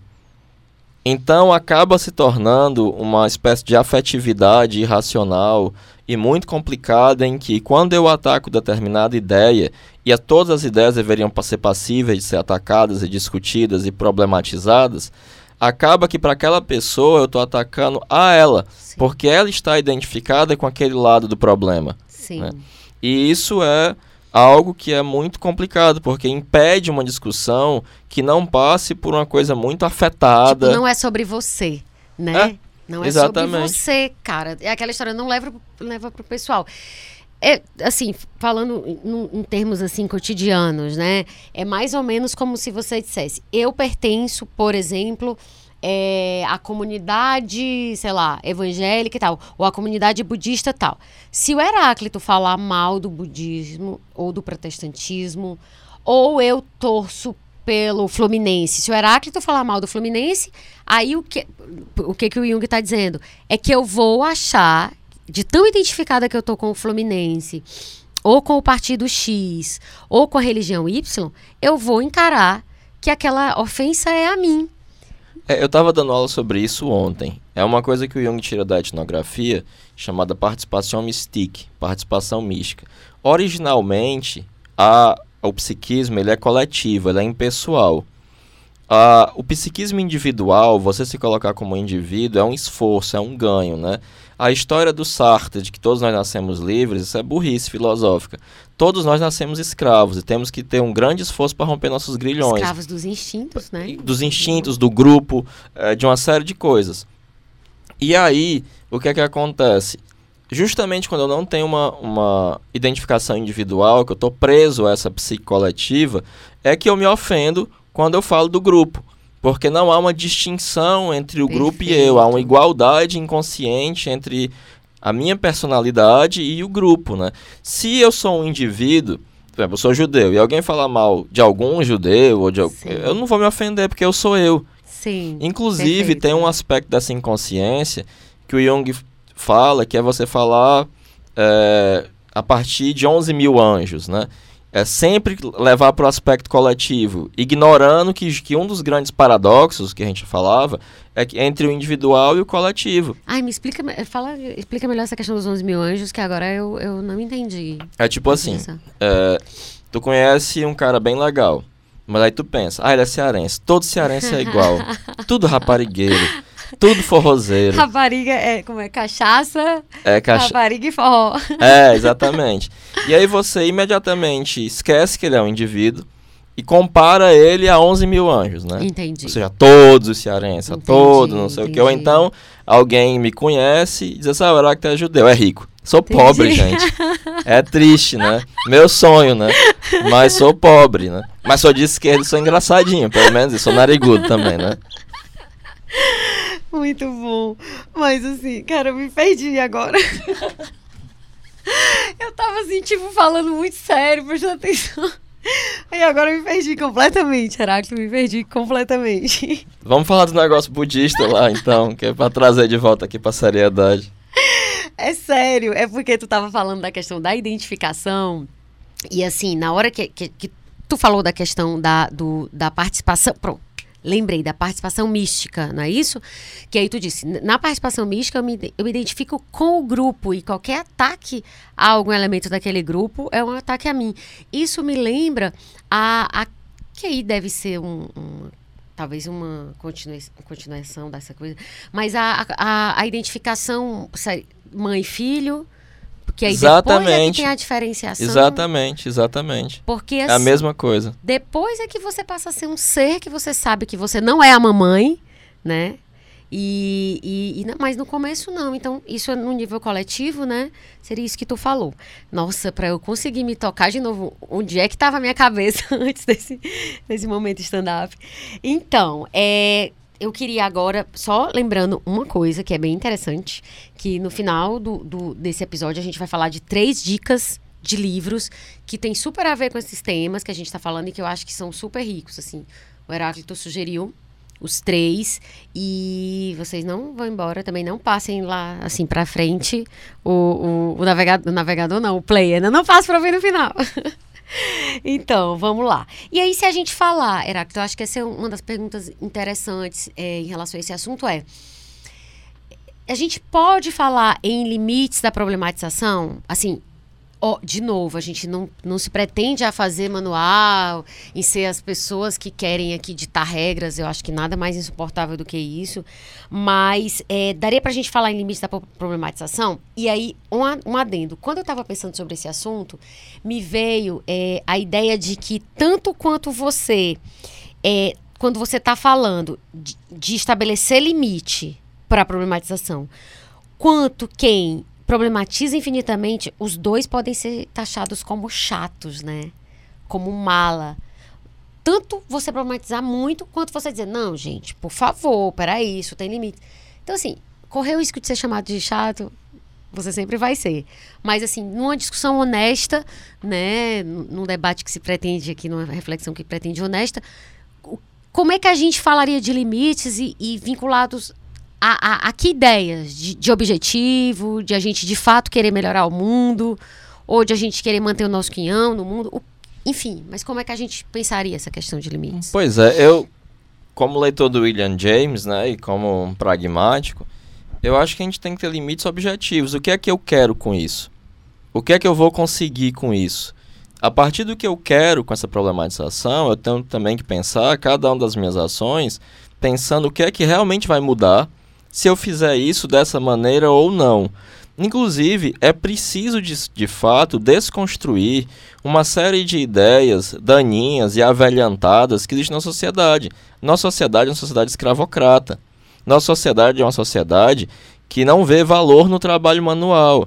Então acaba se tornando uma espécie de afetividade irracional e muito complicada em que quando eu ataco determinada ideia, e a todas as ideias deveriam ser passíveis de ser atacadas e discutidas e problematizadas, acaba que para aquela pessoa eu estou atacando a ela, Sim. porque ela está identificada com aquele lado do problema. Sim. Né? E isso é algo que é muito complicado, porque impede uma discussão que não passe por uma coisa muito afetada.
Tipo, não é sobre você, né? É, não é exatamente. sobre você, cara. É aquela história, não leva, leva pro pessoal. É, assim, falando em, em, termos assim cotidianos, né? É mais ou menos como se você dissesse: eu pertenço, por exemplo, é, à comunidade, sei lá, evangélica e tal, ou à comunidade budista tal. Se o Heráclito falar mal do budismo ou do protestantismo, ou eu torço pelo Fluminense. Se o Heráclito falar mal do Fluminense, aí o que o que, que o Jung está dizendo? É que eu vou achar de tão identificada que eu tô com o Fluminense, ou com o partido X, ou com a religião Y, eu vou encarar que aquela ofensa é a mim.
É, eu estava dando aula sobre isso ontem. É uma coisa que o Jung tira da etnografia, chamada participação mystique, participação mística. Originalmente, a, o psiquismo ele é coletivo, ele é impessoal. Uh, o psiquismo individual, você se colocar como indivíduo, é um esforço, é um ganho, né? A história do Sartre, de que todos nós nascemos livres, isso é burrice filosófica. Todos nós nascemos escravos e temos que ter um grande esforço para romper nossos grilhões.
Escravos dos instintos, né?
Dos instintos, do grupo, é, de uma série de coisas. E aí, o que é que acontece? Justamente quando eu não tenho uma, uma identificação individual, que eu estou preso a essa psique coletiva, é que eu me ofendo quando eu falo do grupo. Porque não há uma distinção entre o Perfeito. grupo e eu, há uma igualdade inconsciente entre a minha personalidade e o grupo, né? Se eu sou um indivíduo, por exemplo, eu sou judeu, e alguém falar mal de algum judeu, ou de, eu não vou me ofender, porque eu sou eu.
Sim.
Inclusive, perfeito. tem um aspecto dessa inconsciência que o Jung fala, que é você falar é, a partir de 11 mil anjos, né? É sempre levar para o aspecto coletivo, ignorando que, que um dos grandes paradoxos que a gente falava é que entre o individual e o coletivo.
Ai, me explica, fala, explica melhor essa questão dos 11 mil anjos, que agora eu, eu não entendi.
É tipo assim, é, tu conhece um cara bem legal, mas aí tu pensa, ah, ele é cearense, todo cearense é igual, tudo raparigueiro. Tudo forrozeiro.
Rapariga é como é? Cachaça, é cacha... rapariga e forró.
É, exatamente. E aí você imediatamente esquece que ele é um indivíduo e compara ele a 11 mil anjos, né?
Entendi.
Ou seja, todos os cearenses, entendi, todos, não sei entendi. o que. Ou então, alguém me conhece e diz assim, ah, o Heráclito é judeu, é rico. Sou entendi. pobre, gente. É triste, né? Meu sonho, né? Mas sou pobre, né? Mas sou de esquerda e sou engraçadinho, pelo menos, e sou narigudo também, né?
Muito bom. Mas assim, cara, eu me perdi agora. eu tava assim, tipo, falando muito sério, prestando atenção. E agora eu me perdi completamente, Heráclito, me perdi completamente.
Vamos falar do negócio budista lá, então, que é pra trazer de volta aqui pra seriedade.
É sério, é porque tu tava falando da questão da identificação. E assim, na hora que, que, que tu falou da questão da, do, da participação. Pronto lembrei da participação mística, não é isso? Que aí tu disse, na participação mística eu me, eu me identifico com o grupo e qualquer ataque a algum elemento daquele grupo é um ataque a mim. Isso me lembra a, a que aí deve ser um, um talvez uma continuação, continuação dessa coisa, mas a, a, a identificação mãe porque aí exatamente. depois é que tem a diferenciação.
Exatamente, exatamente.
Porque
assim, é a assim, mesma coisa.
Depois é que você passa a ser um ser que você sabe que você não é a mamãe, né? E, e, e, mas no começo não. Então, isso é no nível coletivo, né? Seria isso que tu falou. Nossa, para eu conseguir me tocar de novo, onde é que estava a minha cabeça antes desse, desse momento stand-up? Então, é, eu queria agora, só lembrando uma coisa que é bem interessante, que no final do, do, desse episódio a gente vai falar de três dicas de livros que tem super a ver com esses temas que a gente está falando e que eu acho que são super ricos, assim. O Heráclito sugeriu os três e vocês não vão embora, também não passem lá, assim, para frente o, o, o, navegador, o navegador não, o player, né? não passe para ver no final. Então, vamos lá. E aí, se a gente falar, Heráclito, eu acho que essa é uma das perguntas interessantes é, em relação a esse assunto é a gente pode falar em limites da problematização? Assim, Oh, de novo, a gente não, não se pretende a fazer manual, em ser as pessoas que querem aqui ditar regras, eu acho que nada mais insuportável do que isso. Mas é, daria para a gente falar em limites da problematização? E aí, um, um adendo. Quando eu estava pensando sobre esse assunto, me veio é, a ideia de que tanto quanto você, é, quando você está falando de, de estabelecer limite para a problematização, quanto quem problematiza infinitamente, os dois podem ser taxados como chatos, né? Como mala. Tanto você problematizar muito, quanto você dizer, não, gente, por favor, peraí, isso tem limite. Então, assim, correr o risco de ser chamado de chato, você sempre vai ser. Mas, assim, numa discussão honesta, né, num debate que se pretende aqui, numa reflexão que pretende honesta, como é que a gente falaria de limites e, e vinculados a, a, a, que ideias? De, de, objetivo, de a gente de fato querer melhorar o mundo, ou de a gente querer manter o nosso quinhão no mundo? O, enfim, mas como é que a gente pensaria essa questão de limites?
Pois é, eu, como leitor do William James, né, e como um pragmático, eu acho que a gente tem que ter limites objetivos. O que é que eu quero com isso? O que é que eu vou conseguir com isso? A partir do que eu quero com essa problematização, eu tenho também que pensar cada uma das minhas ações, pensando o que é que realmente vai mudar se eu fizer isso dessa maneira ou não. Inclusive, é preciso de, de fato desconstruir uma série de ideias daninhas e avelhantadas que existem na sociedade. Nossa sociedade é uma sociedade escravocrata. Nossa sociedade é uma sociedade que não vê valor no trabalho manual.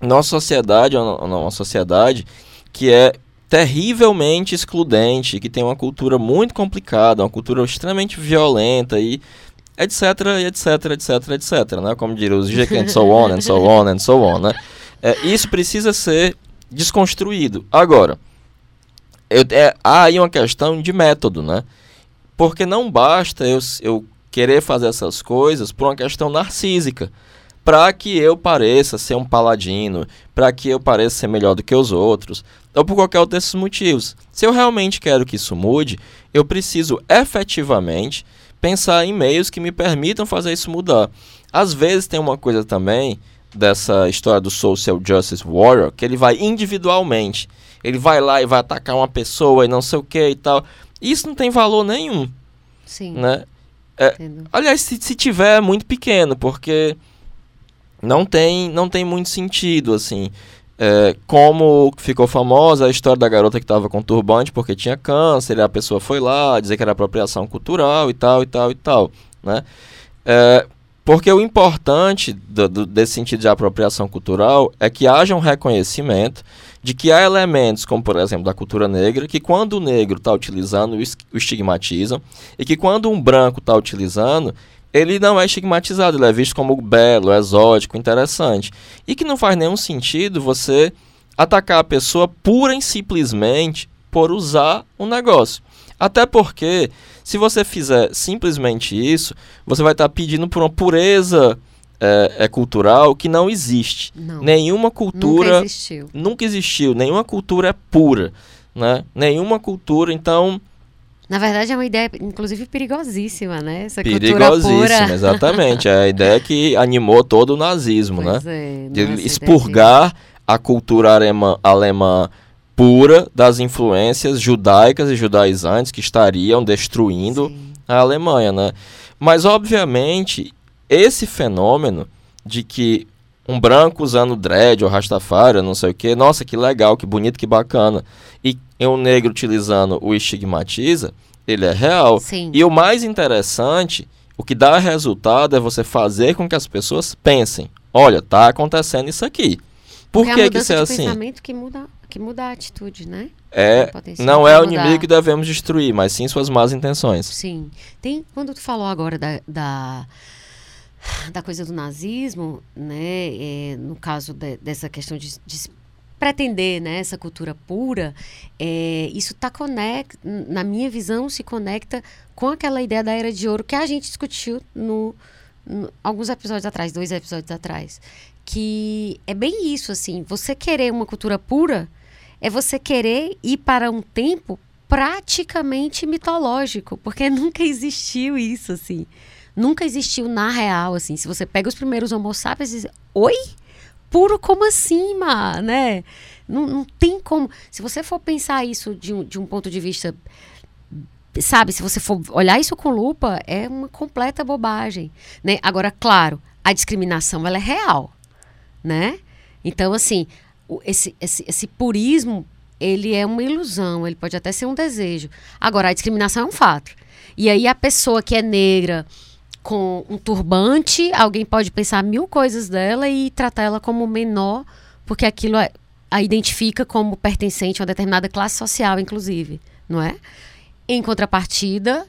Nossa sociedade é uma sociedade que é terrivelmente excludente, que tem uma cultura muito complicada, uma cultura extremamente violenta e etc, etc, etc, etc, né? Como diria os GK and so on, and so on, and so on, né? É, isso precisa ser desconstruído. Agora, eu, é, há aí uma questão de método, né? Porque não basta eu, eu querer fazer essas coisas por uma questão narcísica para que eu pareça ser um paladino, para que eu pareça ser melhor do que os outros, ou por qualquer outro desses motivos. Se eu realmente quero que isso mude, eu preciso efetivamente pensar em meios que me permitam fazer isso mudar. Às vezes tem uma coisa também dessa história do Social Justice Warrior, que ele vai individualmente. Ele vai lá e vai atacar uma pessoa e não sei o que e tal. Isso não tem valor nenhum.
Sim.
Né? É, aliás, se, se tiver, é muito pequeno, porque não tem, não tem muito sentido, assim. É, como ficou famosa a história da garota que estava com turbante porque tinha câncer, a pessoa foi lá dizer que era apropriação cultural e tal, e tal, e tal, né? É, porque o importante do, do, desse sentido de apropriação cultural é que haja um reconhecimento de que há elementos, como por exemplo da cultura negra, que quando o negro está utilizando, o estigmatizam, e que quando um branco está utilizando, ele não é estigmatizado, ele é visto como belo, exótico, interessante. E que não faz nenhum sentido você atacar a pessoa pura e simplesmente por usar um negócio. Até porque, se você fizer simplesmente isso, você vai estar tá pedindo por uma pureza é, é, cultural que não existe.
Não.
Nenhuma cultura.
Nunca existiu.
Nunca existiu. Nenhuma cultura é pura. Né? Nenhuma cultura, então
na verdade, é uma ideia, inclusive, perigosíssima, né?
Essa perigosíssima, exatamente. É a ideia que animou todo o nazismo,
pois
né?
É,
de expurgar a cultura alemã, alemã pura das influências judaicas e judaizantes que estariam destruindo Sim. a Alemanha, né? Mas, obviamente, esse fenômeno de que um branco usando dread ou rastafari, não sei o que, nossa, que legal, que bonito, que bacana. E um negro utilizando o estigmatiza, ele é real.
Sim.
E o mais interessante, o que dá resultado é você fazer com que as pessoas pensem, olha, tá acontecendo isso aqui. Por
Porque
que, que isso é assim?
pensamento que muda, que muda a atitude, né?
É, não é o inimigo que devemos destruir, mas sim suas más intenções.
Sim. Tem, quando tu falou agora da, da da coisa do nazismo, né, é, no caso de, dessa questão de, de, pretender né, essa cultura pura, é, isso tá conecta, na minha visão, se conecta com aquela ideia da era de ouro que a gente discutiu no, no alguns episódios atrás, dois episódios atrás, que é bem isso, assim, você querer uma cultura pura é você querer ir para um tempo praticamente mitológico, porque nunca existiu isso, assim nunca existiu na real, assim. Se você pega os primeiros homo sapiens diz, oi? Puro como assim, ma, né? Não, não tem como... Se você for pensar isso de um, de um ponto de vista... Sabe, se você for olhar isso com lupa, é uma completa bobagem, né? Agora, claro, a discriminação, ela é real, né? Então, assim, esse, esse, esse purismo, ele é uma ilusão, ele pode até ser um desejo. Agora, a discriminação é um fato. E aí a pessoa que é negra, com um turbante, alguém pode pensar mil coisas dela e tratar ela como menor, porque aquilo é, a identifica como pertencente a uma determinada classe social, inclusive, não é? Em contrapartida,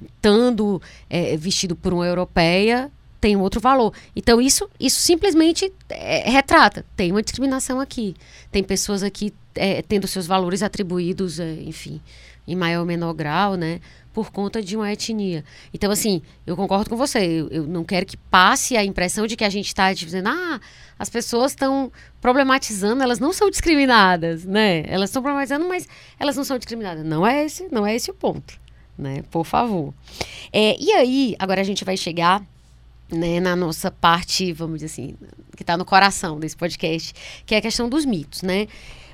estando é, vestido por uma europeia, tem um outro valor. Então, isso, isso simplesmente é, retrata. Tem uma discriminação aqui. Tem pessoas aqui é, tendo seus valores atribuídos, é, enfim, em maior ou menor grau, né? Por conta de uma etnia. Então, assim, eu concordo com você. Eu, eu não quero que passe a impressão de que a gente está dizendo, ah, as pessoas estão problematizando, elas não são discriminadas, né? Elas estão problematizando, mas elas não são discriminadas. Não é esse, não é esse o ponto, né? Por favor. É, e aí, agora a gente vai chegar né, na nossa parte, vamos dizer assim, que está no coração desse podcast, que é a questão dos mitos, né?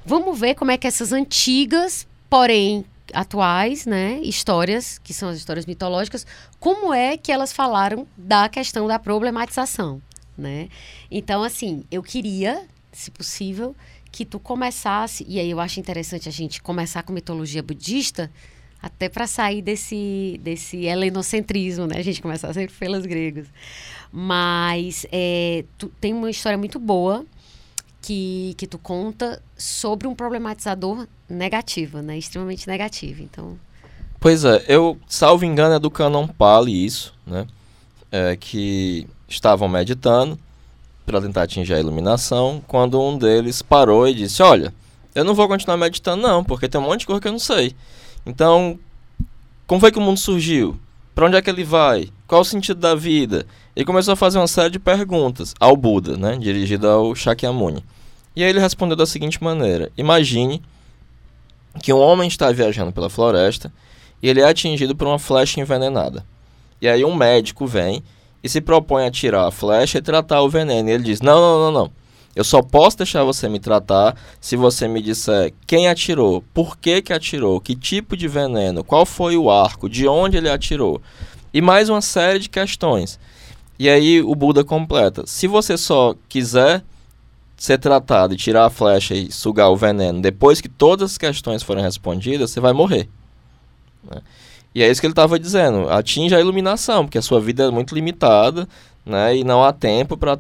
Vamos ver como é que essas antigas, porém atuais, né, histórias, que são as histórias mitológicas, como é que elas falaram da questão da problematização, né? Então, assim, eu queria, se possível, que tu começasse, e aí eu acho interessante a gente começar com mitologia budista, até para sair desse, desse helenocentrismo, né? A gente começar sempre pelos gregos. Mas é, tu, tem uma história muito boa que, que tu conta sobre um problematizador negativo, né? Extremamente negativo. Então.
Pois é, eu, salvo engano, é do Canon Pali isso, né? É, que estavam meditando para tentar atingir a iluminação, quando um deles parou e disse: Olha, eu não vou continuar meditando, não, porque tem um monte de coisa que eu não sei. Então, como foi que o mundo surgiu? Para onde é que ele vai? Qual o sentido da vida? E começou a fazer uma série de perguntas ao Buda, né, dirigida ao Shakyamuni. E aí ele respondeu da seguinte maneira: Imagine que um homem está viajando pela floresta e ele é atingido por uma flecha envenenada. E aí um médico vem e se propõe a tirar a flecha e tratar o veneno. E ele diz: Não, não, não, não. Eu só posso deixar você me tratar se você me disser quem atirou, por que, que atirou, que tipo de veneno, qual foi o arco, de onde ele atirou. E mais uma série de questões. E aí o Buda completa: se você só quiser ser tratado e tirar a flecha e sugar o veneno depois que todas as questões forem respondidas, você vai morrer. Né? E é isso que ele estava dizendo: atinja a iluminação, porque a sua vida é muito limitada né, e não há tempo para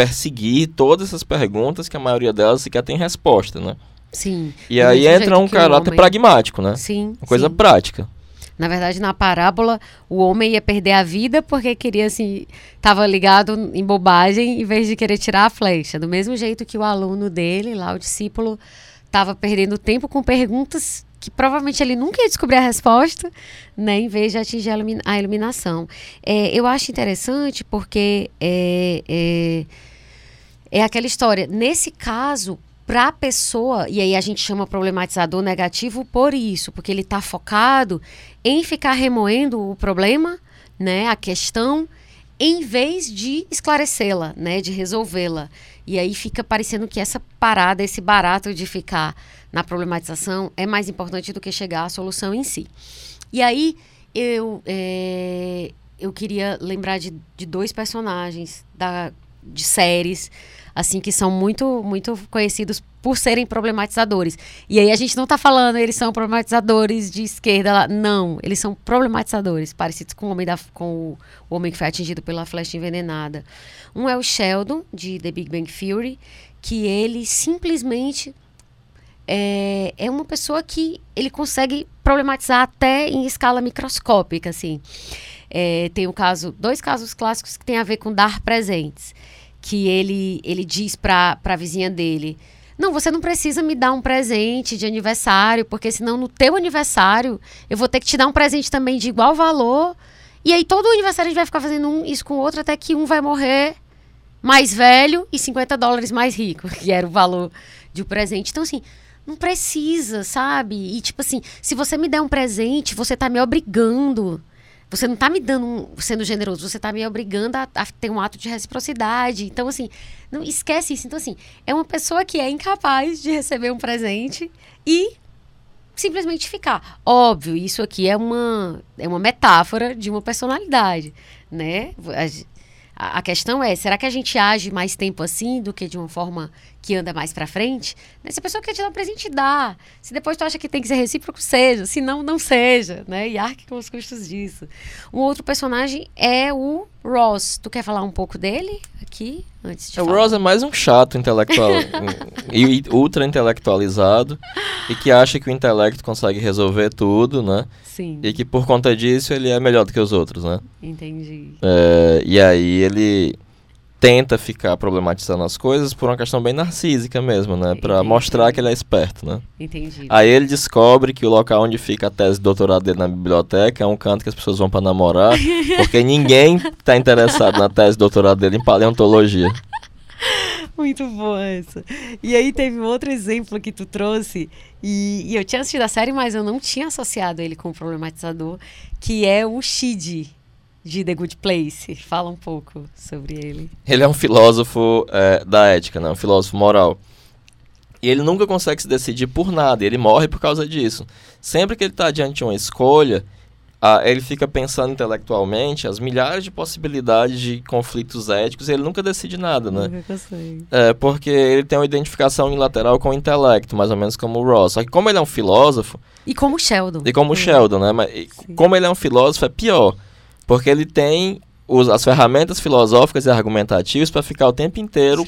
perseguir todas essas perguntas que a maioria delas sequer tem resposta, né?
Sim.
E aí entra um caráter homem... pragmático, né?
Sim.
Uma coisa
sim.
prática.
Na verdade, na parábola, o homem ia perder a vida porque queria, assim, estava ligado em bobagem em vez de querer tirar a flecha. Do mesmo jeito que o aluno dele, lá, o discípulo, estava perdendo tempo com perguntas que provavelmente ele nunca ia descobrir a resposta, né, em vez de atingir a, iluminação. É, eu acho interessante porque é, é é aquela história. Nesse caso, para a pessoa, e aí a gente chama problematizador negativo por isso, porque ele está focado em ficar remoendo o problema, né, a questão, em vez de esclarecê-la, né, de resolvê-la. E aí fica parecendo que essa parada, esse barato de ficar na problematização é mais importante do que chegar à solução em si. E aí eu, é, eu queria lembrar de, de dois personagens da, de séries assim, que são muito, muito conhecidos por serem problematizadores. E aí a gente não está falando, eles são problematizadores de esquerda lá. Não, eles são problematizadores, parecidos com o homem, da, com o, o homem que foi atingido pela flecha envenenada. Um é o Sheldon, de The Big Bang Theory, que ele simplesmente é, é uma pessoa que ele consegue problematizar até em escala microscópica, assim. É, tem um caso, dois casos clássicos que têm a ver com dar presentes que ele, ele diz para a vizinha dele: Não, você não precisa me dar um presente de aniversário, porque senão no teu aniversário eu vou ter que te dar um presente também de igual valor. E aí todo aniversário a gente vai ficar fazendo um, isso com o outro até que um vai morrer mais velho e 50 dólares mais rico, que era o valor de um presente. Então, assim, não precisa, sabe? E tipo assim, se você me der um presente, você tá me obrigando você não está me dando um, sendo generoso, você está me obrigando a, a, ter um ato de reciprocidade. Então, assim, não esquece isso. Então, assim, é uma pessoa que é incapaz de receber um presente e simplesmente ficar. Óbvio, isso aqui é uma, é uma metáfora de uma personalidade, né? a, a, questão é, será que a gente age mais tempo assim do que de uma forma que anda mais para frente? Né? Se a pessoa quer te dar um presente, dá. Se depois tu acha que tem que ser recíproco, seja. Se não, não seja, né? E arque com os custos disso. Um outro personagem é o Ross. Tu quer falar um pouco dele aqui? Antes de
o
falar?
Ross é mais um chato intelectual e ultra intelectualizado e que acha que o intelecto consegue resolver tudo, né?
Sim.
E que por conta disso ele é melhor do que os outros, né?
Entendi.
É, e aí ele tenta ficar problematizando as coisas por uma questão bem narcísica mesmo, né? Para mostrar que ele é esperto, né?
Entendi.
Aí ele descobre que o local onde fica a tese de doutorado dele na biblioteca é um canto que as pessoas vão para namorar, porque ninguém tá interessado na tese de doutorado dele em paleontologia.
Muito boa essa. E aí teve um outro exemplo que tu trouxe, e, e, eu tinha assistido a série, mas eu não tinha associado ele com o problematizador, que é o Shid de The Good Place. Fala um pouco sobre ele.
Ele é um filósofo é, da ética, né? um filósofo moral. E ele nunca consegue se decidir por nada, ele morre por causa disso. Sempre que ele está diante de uma escolha, ah, ele fica pensando intelectualmente as milhares de possibilidades de conflitos éticos e ele nunca decide nada, né?
Nunca.
É, porque ele tem uma identificação unilateral com o intelecto, mais ou menos como o Ross. Só que como ele é um filósofo...
E como o Sheldon.
E como o Sheldon, né? Mas, como ele é um filósofo, é pior. Porque ele tem os, as ferramentas filosóficas e argumentativas para ficar o tempo inteiro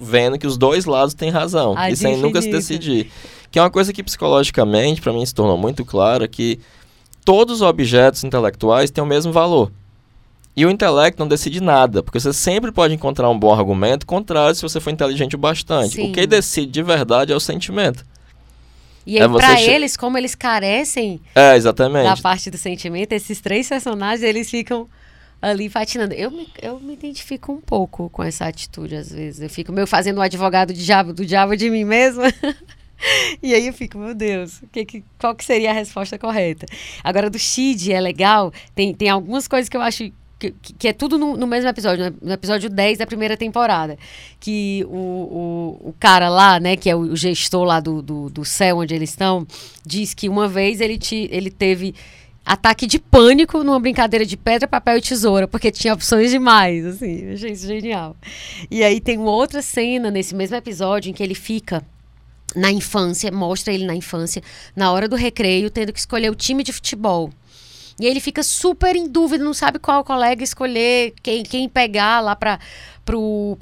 vendo que os dois lados têm razão.
Ai,
e sem nunca se decidir. Que é uma coisa que psicologicamente, para mim, se tornou muito clara, que todos os objetos intelectuais têm o mesmo valor. E o intelecto não decide nada, porque você sempre pode encontrar um bom argumento, contrário se você for inteligente o bastante.
Sim.
O que decide de verdade é o sentimento.
E aí, é pra che... eles, como eles carecem
é, exatamente.
da parte do sentimento, esses três personagens, eles ficam ali patinando. Eu me, eu me identifico um pouco com essa atitude, às vezes. Eu fico meio fazendo o advogado de diabo, do diabo de mim mesma. e aí eu fico, meu Deus, que, que, qual que seria a resposta correta? Agora, do Shid é legal, tem, tem algumas coisas que eu acho que, que, é tudo no, no, mesmo episódio, no episódio 10 da primeira temporada. Que o, o, o cara lá, né, que é o, gestor lá do, do, do, céu onde eles estão, diz que uma vez ele, te, ele teve ataque de pânico numa brincadeira de pedra, papel e tesoura, porque tinha opções demais, assim, achei isso genial. E aí tem uma outra cena nesse mesmo episódio em que ele fica na infância, mostra ele na infância, na hora do recreio, tendo que escolher o time de futebol. E ele fica super em dúvida, não sabe qual colega escolher, quem, quem pegar lá para pro,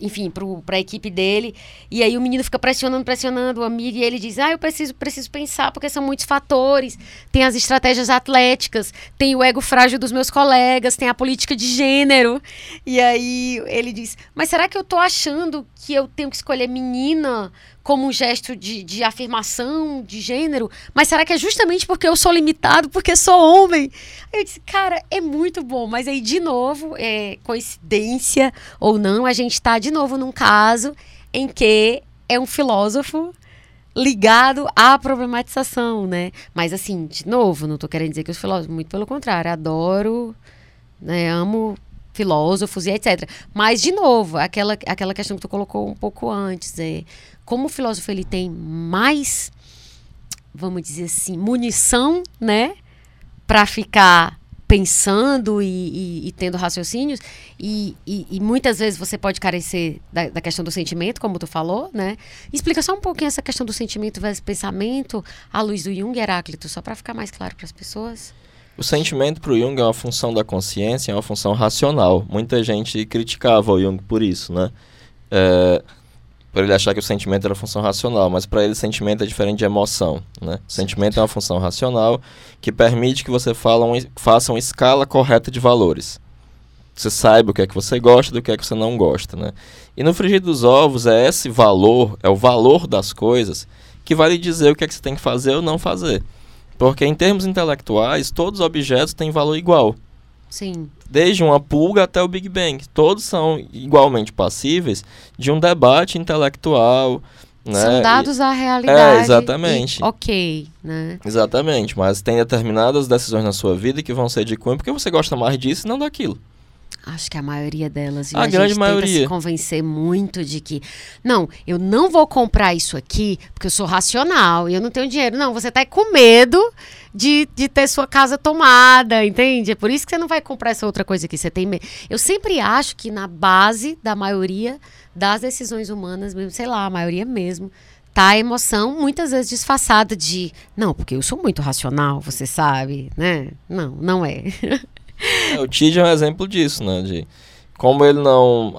enfim, para a equipe dele. E aí o menino fica pressionando, pressionando o amigo, e ele diz: Ah, eu preciso, preciso pensar, porque são muitos fatores. Tem as estratégias atléticas, tem o ego frágil dos meus colegas, tem a política de gênero. E aí ele diz: Mas será que eu tô achando que eu tenho que escolher menina? Como um gesto de, de afirmação de gênero, mas será que é justamente porque eu sou limitado, porque sou homem? Aí eu disse, cara, é muito bom, mas aí de novo, é coincidência ou não, a gente está de novo num caso em que é um filósofo ligado à problematização, né? Mas assim, de novo, não estou querendo dizer que os filósofos, muito pelo contrário, adoro, né, amo filósofos e etc. Mas, de novo, aquela, aquela questão que tu colocou um pouco antes, é como o filósofo ele tem mais, vamos dizer assim, munição, né, para ficar pensando e, e, e, tendo raciocínios e, e, muitas vezes você pode carecer da, da, questão do sentimento, como tu falou, né? Explica só um pouquinho essa questão do sentimento versus pensamento à luz do Jung Heráclito, só para ficar mais claro para as pessoas.
O sentimento para o Jung é uma função da consciência, é uma função racional. Muita gente criticava o Jung por isso, né? É, por ele achar que o sentimento era função racional, mas para ele sentimento é diferente de emoção, né? Sentimento é uma função racional que permite que você um, faça uma escala correta de valores. Você saiba o que é que você gosta do que é que você não gosta, né? E no frigir dos ovos é esse valor, é o valor das coisas que vai lhe dizer o que é que você tem que fazer ou não fazer. Porque em termos intelectuais, todos os objetos têm valor igual.
Sim.
Desde uma pulga até o Big Bang. Todos são igualmente passíveis de um debate intelectual. Né?
São dados à realidade.
É, exatamente.
E, ok, né?
Exatamente, mas tem determinadas decisões na sua vida que vão ser de cunho porque você gosta mais disso e não daquilo.
Acho que a maioria delas.
A, a grande gente maioria.
se convencer muito de que, não, eu não vou comprar isso aqui porque eu sou racional e eu não tenho dinheiro. Não, você está com medo de, de ter sua casa tomada, entende? É por isso que você não vai comprar essa outra coisa que você tem. Eu sempre acho que na base da maioria das decisões humanas, mesmo, sei lá, a maioria mesmo, tá a emoção muitas vezes disfarçada de, não, porque eu sou muito racional, você sabe, né? Não, não é.
é o Tid é um exemplo disso, né? De como ele não.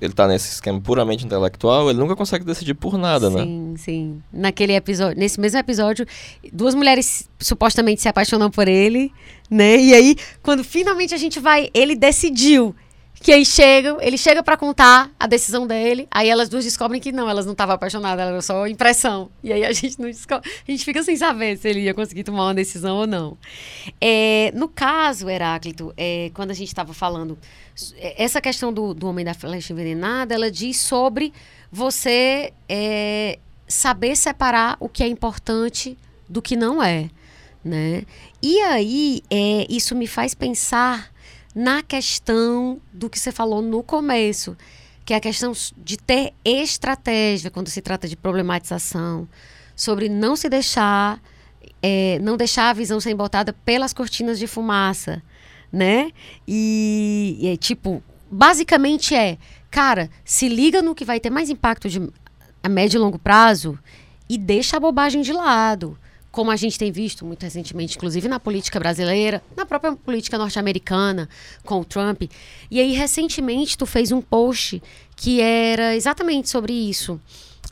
Ele tá nesse esquema puramente intelectual, ele nunca consegue decidir por nada,
sim,
né?
Sim, sim. Naquele episódio, nesse mesmo episódio, duas mulheres supostamente se apaixonam por ele, né? E aí, quando finalmente a gente vai, ele decidiu que aí chega, ele chega para contar a decisão dele, aí elas duas descobrem que não, elas não estavam apaixonadas, era só impressão. E aí a gente não descobre, a gente fica sem saber se ele ia conseguir tomar uma decisão ou não. É, no caso, Heráclito, é, quando a gente estava falando, é, essa questão do, do homem da flecha envenenada, ela diz sobre você é, saber separar o que é importante do que não é, né? E aí, é, isso me faz pensar na questão do que você falou no começo, que é a questão de ter estratégia quando se trata de problematização, sobre não se deixar, é, não deixar a visão ser embotada pelas cortinas de fumaça, né? E, e é, tipo, basicamente é, cara, se liga no que vai ter mais impacto de, a médio e longo prazo e deixa a bobagem de lado como a gente tem visto muito recentemente, inclusive na política brasileira, na própria política norte-americana, com o Trump. E aí, recentemente, tu fez um post que era exatamente sobre isso.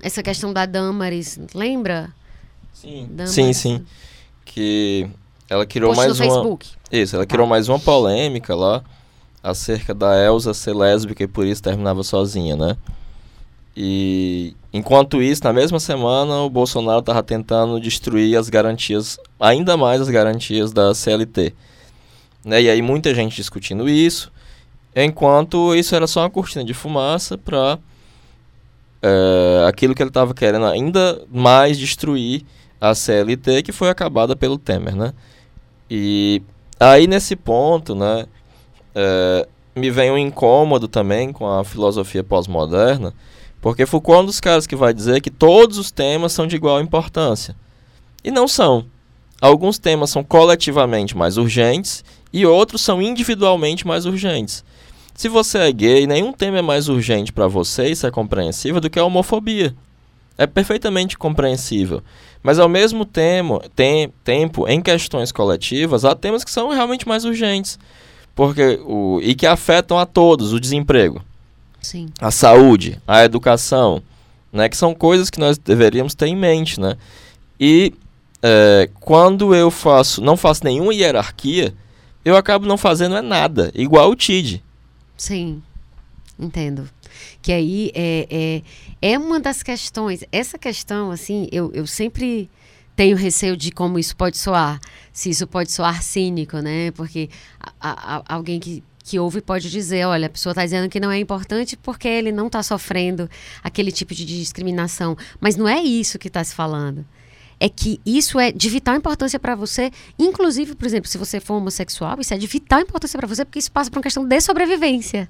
Essa questão da Damaris, lembra?
Sim, Damaris. sim, sim. Que ela criou
post
mais
no
uma...
Facebook.
Isso, ela criou tá. mais uma polêmica lá acerca da Elsa ser lésbica e por isso terminava sozinha, né? E enquanto isso, na mesma semana, o Bolsonaro estava tentando destruir as garantias, ainda mais as garantias da CLT. Né? E aí muita gente discutindo isso, enquanto isso era só uma cortina de fumaça para é, eh, aquilo que ele estava querendo ainda mais destruir a CLT, que foi acabada pelo Temer, né? E aí nesse ponto, né, é, me vem um incômodo também com a filosofia pós-moderna, porque Foucault é um dos caras que vai dizer que todos os temas são de igual importância. E não são. Alguns temas são coletivamente mais urgentes e outros são individualmente mais urgentes. Se você é gay, nenhum tema é mais urgente para você, isso é compreensível, do que a homofobia. É perfeitamente compreensível. Mas ao mesmo tempo, tem, tempo, em questões coletivas, há temas que são realmente mais urgentes. Porque o, e que afetam a todos, o desemprego.
Sim.
a saúde, a educação, né? Que são coisas que nós deveríamos ter em mente, né? E é, quando eu faço, não faço nenhuma hierarquia, eu acabo não fazendo é nada, igual o TID.
Sim, entendo. Que aí é, é, é uma das questões, essa questão, assim, eu, eu sempre tenho receio de como isso pode soar, se isso pode soar cínico, né? Porque a, a, alguém que que ouve pode dizer, olha, a pessoa está dizendo que não é importante porque ele não está sofrendo aquele tipo de discriminação. Mas não é isso que está se falando. É que isso é de vital importância para você, inclusive, por exemplo, se você for homossexual, isso é de vital importância para você porque isso passa por uma questão de sobrevivência,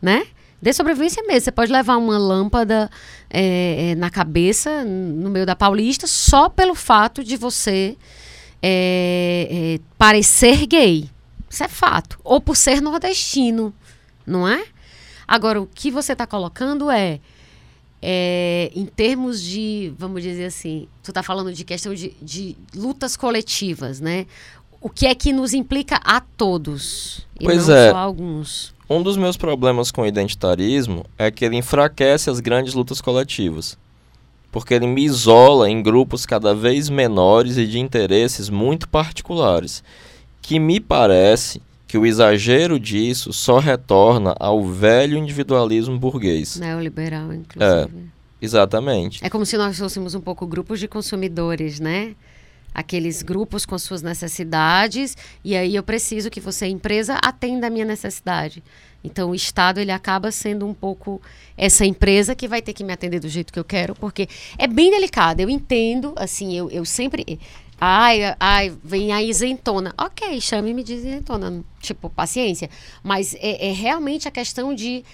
né? De sobrevivência mesmo. Você pode levar uma lâmpada é, na cabeça, no meio da Paulista, só pelo fato de você é, é parecer gay. Isso é fato. Ou por ser nordestino, não é? Agora, o que você está colocando é, é, em termos de, vamos dizer assim, tu está falando de questão de, de, lutas coletivas, né? O que é que nos implica a todos e
pois
não
é.
só a alguns?
Um dos meus problemas com o identitarismo é que ele enfraquece as grandes lutas coletivas. Porque ele me isola em grupos cada vez menores e de interesses muito particulares que me parece que o exagero disso só retorna ao velho individualismo burguês.
Neoliberal, inclusive.
É, exatamente.
É como se nós fôssemos um pouco grupos de consumidores, né? Aqueles grupos com suas necessidades, e aí eu preciso que você, empresa, atenda a minha necessidade. Então, o Estado ele acaba sendo um pouco essa empresa que vai ter que me atender do jeito que eu quero, porque é bem delicado. Eu entendo, assim, eu, eu sempre Ai, ai, vem a isentona. Ok, chame-me de isentona. Tipo, paciência. Mas é, é realmente a questão de.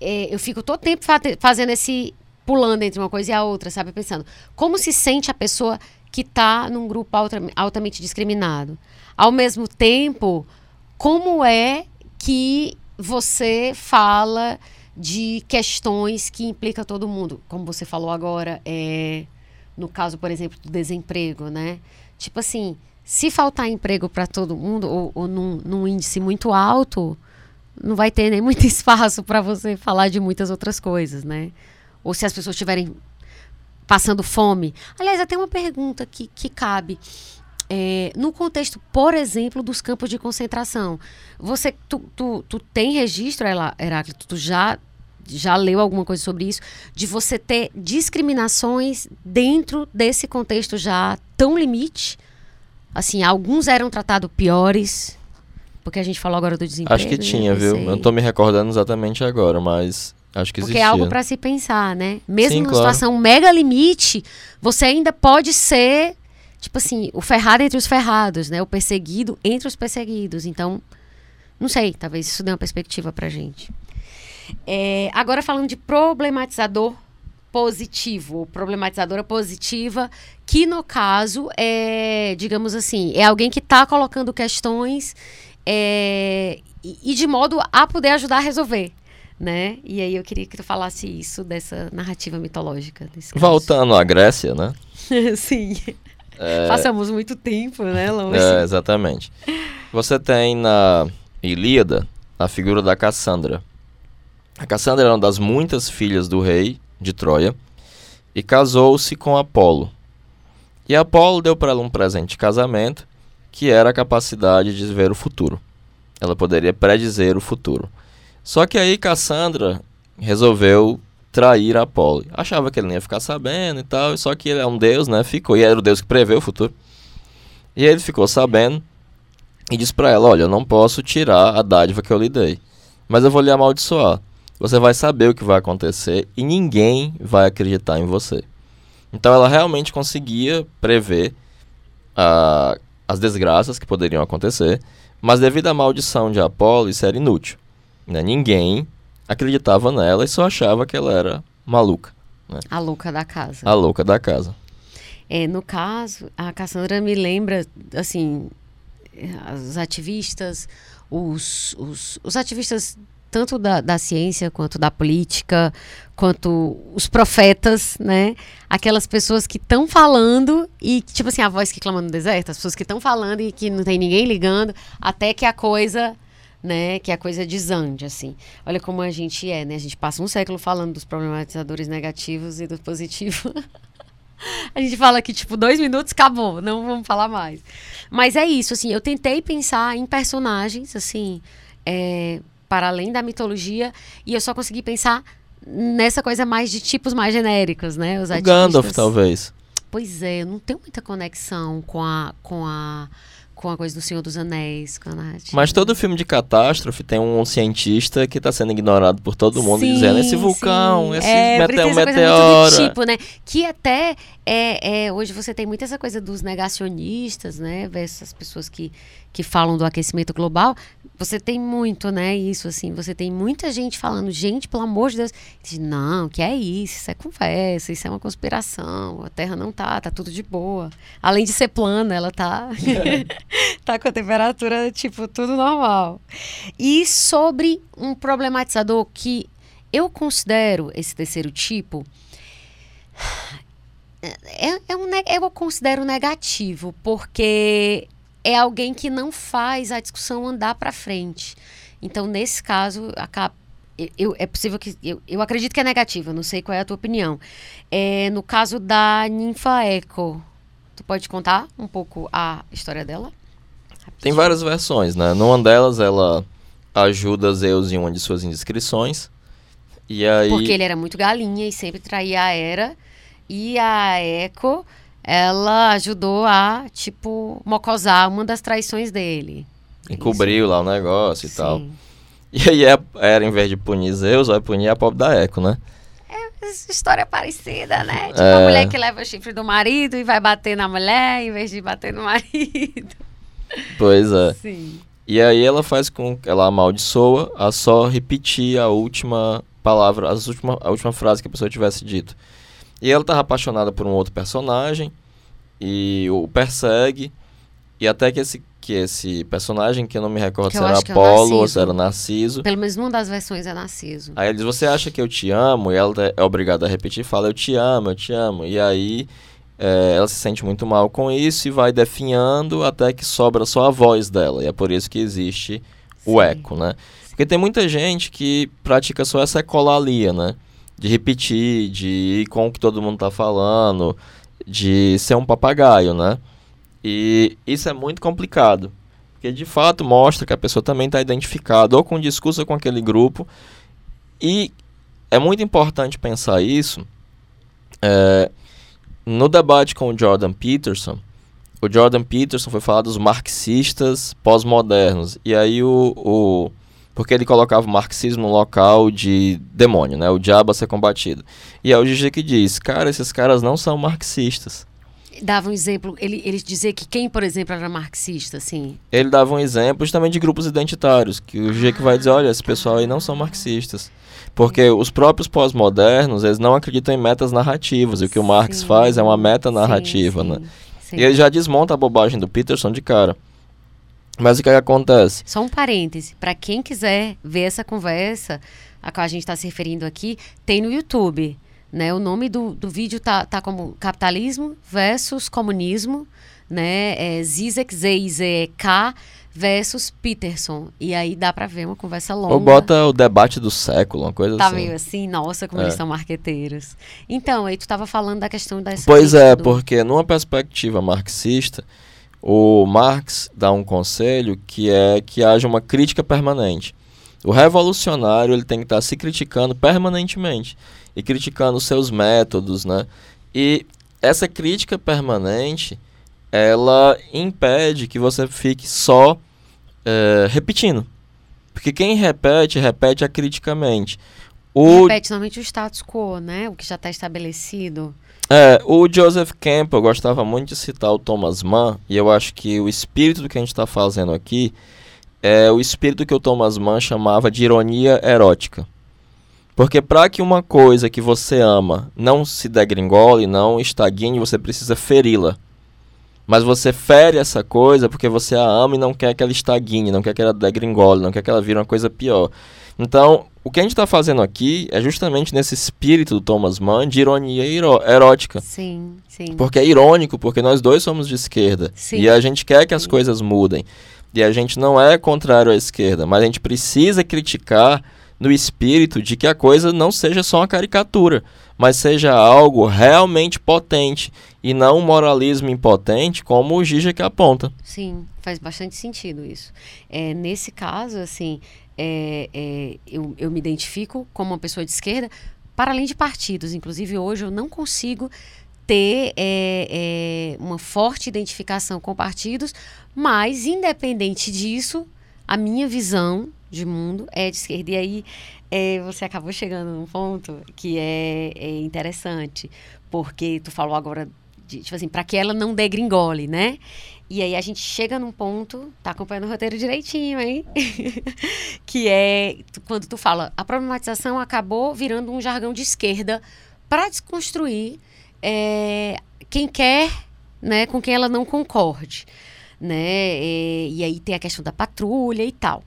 É, eu fico todo tempo fazendo esse. pulando entre uma coisa e a outra, sabe? Pensando. Como se sente a pessoa que está num grupo altamente discriminado. Ao mesmo tempo, como é que você fala de questões que implicam todo mundo? Como você falou agora, é, no caso, por exemplo, do desemprego, né? Tipo assim, se faltar emprego para todo mundo, ou, ou num, num índice muito alto, não vai ter nem muito espaço para você falar de muitas outras coisas, né? Ou se as pessoas estiverem passando fome. Aliás, até uma pergunta que, que cabe. É, no contexto, por exemplo, dos campos de concentração, você, tu, tu, tu tem registro, Heráclito, tu já, já leu alguma coisa sobre isso, de você ter discriminações dentro desse contexto já tão limite? Assim, alguns eram tratados piores, porque a gente falou agora do desemprego.
Acho que né? tinha, viu? Eu não tô me recordando exatamente agora, mas Acho que
Porque é algo para se pensar, né? Mesmo Sim, numa claro. situação mega limite, você ainda pode ser, tipo assim, o ferrado entre os ferrados, né? O perseguido entre os perseguidos. Então, não sei, talvez isso dê uma perspectiva pra gente. É, agora falando de problematizador positivo, problematizadora positiva, que no caso é, digamos assim, é alguém que está colocando questões é, e, e de modo a poder ajudar a resolver né? E aí eu queria que tu falasse isso dessa narrativa mitológica.
Voltando à Grécia, né?
Sim. É... Passamos muito tempo, né, longe.
É, exatamente. Você tem na Ilíada a figura da Cassandra. A Cassandra era uma das muitas filhas do rei de Troia e casou-se com Apolo. E Apolo deu para ela um presente de casamento que era a capacidade de ver o futuro. Ela poderia predizer o futuro. Só que aí Cassandra resolveu trair Apolo. Achava que ele não ia ficar sabendo e tal, só que ele é um deus, né? Ficou, e era o deus que prevê o futuro. E ele ficou sabendo e disse para ela: Olha, eu não posso tirar a dádiva que eu lhe dei, mas eu vou lhe amaldiçoar. Você vai saber o que vai acontecer e ninguém vai acreditar em você. Então ela realmente conseguia prever uh, as desgraças que poderiam acontecer, mas devido à maldição de Apolo, isso era inútil. Né? Ninguém acreditava nela e só achava que ela era maluca. Né?
A louca da casa.
A louca da casa.
É, no caso, a Cassandra me lembra, assim, os ativistas, os, os, os ativistas tanto da, da ciência quanto da política, quanto os profetas, né? Aquelas pessoas que estão falando e, tipo assim, a voz que clama no deserto, as pessoas que estão falando e que não tem ninguém ligando, até que a coisa né, que a coisa desande, assim. Olha como a gente é, né? A gente passa um século falando dos problematizadores negativos e do positivo. a gente fala que, tipo, dois minutos, acabou, não vamos falar mais. Mas é isso, assim, eu tentei pensar em personagens, assim, é, para além da mitologia, e eu só consegui pensar nessa coisa mais de tipos mais genéricos, né?
Os o Gandalf, talvez.
Pois é, eu não tenho muita conexão com a... Com a com a coisa do Senhor dos Anéis, com a narrativa.
Mas todo filme de catástrofe tem um cientista que está sendo ignorado por todo mundo, sim, dizendo esse vulcão, sim. esse é, meteoro. meteoro.
tipo, né? Que até é, é, hoje você tem muito essa coisa dos negacionistas, né? Versus as pessoas que, que falam do aquecimento global. Você tem muito, né? Isso, assim. Você tem muita gente falando, gente, pelo amor de Deus. Diz, não, que é isso? Isso é conversa, isso é uma conspiração. A Terra não tá, tá tudo de boa. Além de ser plana, ela tá, tá com a temperatura, tipo, tudo normal. E sobre um problematizador que eu considero esse terceiro tipo é, é um, eu considero negativo, porque é alguém que não faz a discussão andar para frente. Então, nesse caso, acaba, eu, é possível que. Eu, eu acredito que é negativo, não sei qual é a tua opinião. É, no caso da Ninfa Eco, tu pode contar um pouco a história dela?
Tem várias versões, né? Numa delas, ela ajuda Zeus em uma de suas indiscrições. E aí...
Porque ele era muito galinha e sempre traía a Era. E a Eco, ela ajudou a, tipo, mocosar uma das traições dele.
Encobriu lá o negócio e Sim. tal. E aí é, era, em vez de punir Zeus, vai punir a pobre da Eco, né?
É história parecida, né? Tipo é... a mulher que leva o chifre do marido e vai bater na mulher em vez de bater no marido.
Pois é. Sim. E aí ela faz com que ela amaldiçoa a só repetir a última palavra, as última, a última frase que a pessoa tivesse dito. E ela estava apaixonada por um outro personagem. e o persegue. E até que esse, que esse personagem, que eu não me recordo
Que
se era
é
Apolo ou
Narciso.
se era Narciso.
Pelo menos numa das versões é Narciso.
Aí ele diz, você acha que eu te amo? E ela é obrigada a repetir, fala, eu te amo, eu te amo. E aí é, ela se sente muito mal com isso e vai definhando até que sobra só a voz dela. E é por isso que existe o
Sim.
eco, né? Porque tem muita gente que pratica só essa ecolalia, né? De repetir, de ir com o que todo mundo tá falando, de ser um papagaio, né? E isso é muito complicado. Porque de fato mostra que a pessoa também está identificada ou com o discurso ou com aquele grupo. E é muito importante pensar isso. é, no debate com o Jordan Peterson, o Jordan Peterson foi falar dos marxistas pós-modernos. E aí o, o. Porque ele colocava o marxismo no local de demônio, né? O diabo a ser combatido. E é o Gigi que diz: cara, esses caras não são marxistas.
Dava um exemplo, ele, ele dizia que quem, por exemplo, era marxista, assim.
Ele dava um exemplo justamente de grupos identitários, que o Gigi que vai dizer, olha, esse pessoal aí não são marxistas. Porque os próprios pós-modernos, eles não acreditam em metas narrativas, e o que o Marx
Sim,
faz é uma meta narrativa,
sim,
né?
sim, sim.
E ele já desmonta a bobagem do Peterson de cara. Mas o que, é que acontece?
Só um parêntese, para quem quiser ver essa conversa a qual a gente está se referindo aqui, tem no YouTube. Né? O nome do, do vídeo tá, tá como Capitalismo versus Comunismo, né? É Zizek, Z-I-Z-E-K versus Peterson. E aí dá para ver uma conversa longa.
Ou bota o debate do século, uma coisa
Tá
assim.
meio assim, nossa, como
É.
eles são marqueteiros. Então, aí tu tava falando da questão dessa.
Pois é,
do-
porque numa perspectiva marxista, o Marx dá um conselho que é que haja uma crítica permanente. O revolucionário ele tem que estar se criticando permanentemente e criticando os seus métodos, né? E essa crítica permanente, ela impede que você fique só eh, repetindo. Porque quem repete, repete acriticamente. O
Repete normalmente o status quo, né? O que já está estabelecido.
É, o Joseph Campbell gostava muito de citar o Thomas Mann, e eu acho que o espírito do que a gente está fazendo aqui é o espírito que o Thomas Mann chamava de ironia erótica. Porque para que uma coisa que você ama não se degringole, não estagne, você precisa feri-la. Mas você fere essa coisa porque você a ama e não quer que ela estagne, não quer que ela degringole, não quer que ela vire uma coisa pior. Então, o que a gente está fazendo aqui é justamente nesse espírito do Thomas Mann de ironia erótica.
Sim, sim.
Porque é irônico, porque nós dois somos de esquerda.
Sim.
E a gente quer que as coisas mudem. E a gente não é contrário à esquerda, mas a gente precisa criticar no espírito de que a coisa não seja só uma caricatura, mas seja algo realmente potente e não um moralismo impotente como o Gija que aponta.
Sim, faz bastante sentido isso. É, nesse caso, assim, é, é, eu, eu me identifico como uma pessoa de esquerda, para além de partidos. Inclusive, hoje eu não consigo ter é, é, uma forte identificação com partidos, mas, independente disso, a minha visão de mundo é de esquerda. E aí é, você acabou chegando num ponto que é, é interessante, porque tu falou agora de, tipo assim, para que ela não degringole, né? E aí a gente chega num ponto, tá acompanhando o roteiro direitinho, hein? que é quando tu fala, a problematização acabou virando um jargão de esquerda para desconstruir é, quem quer, né, com quem ela não concorde, né? É, e aí tem a questão da patrulha e tal.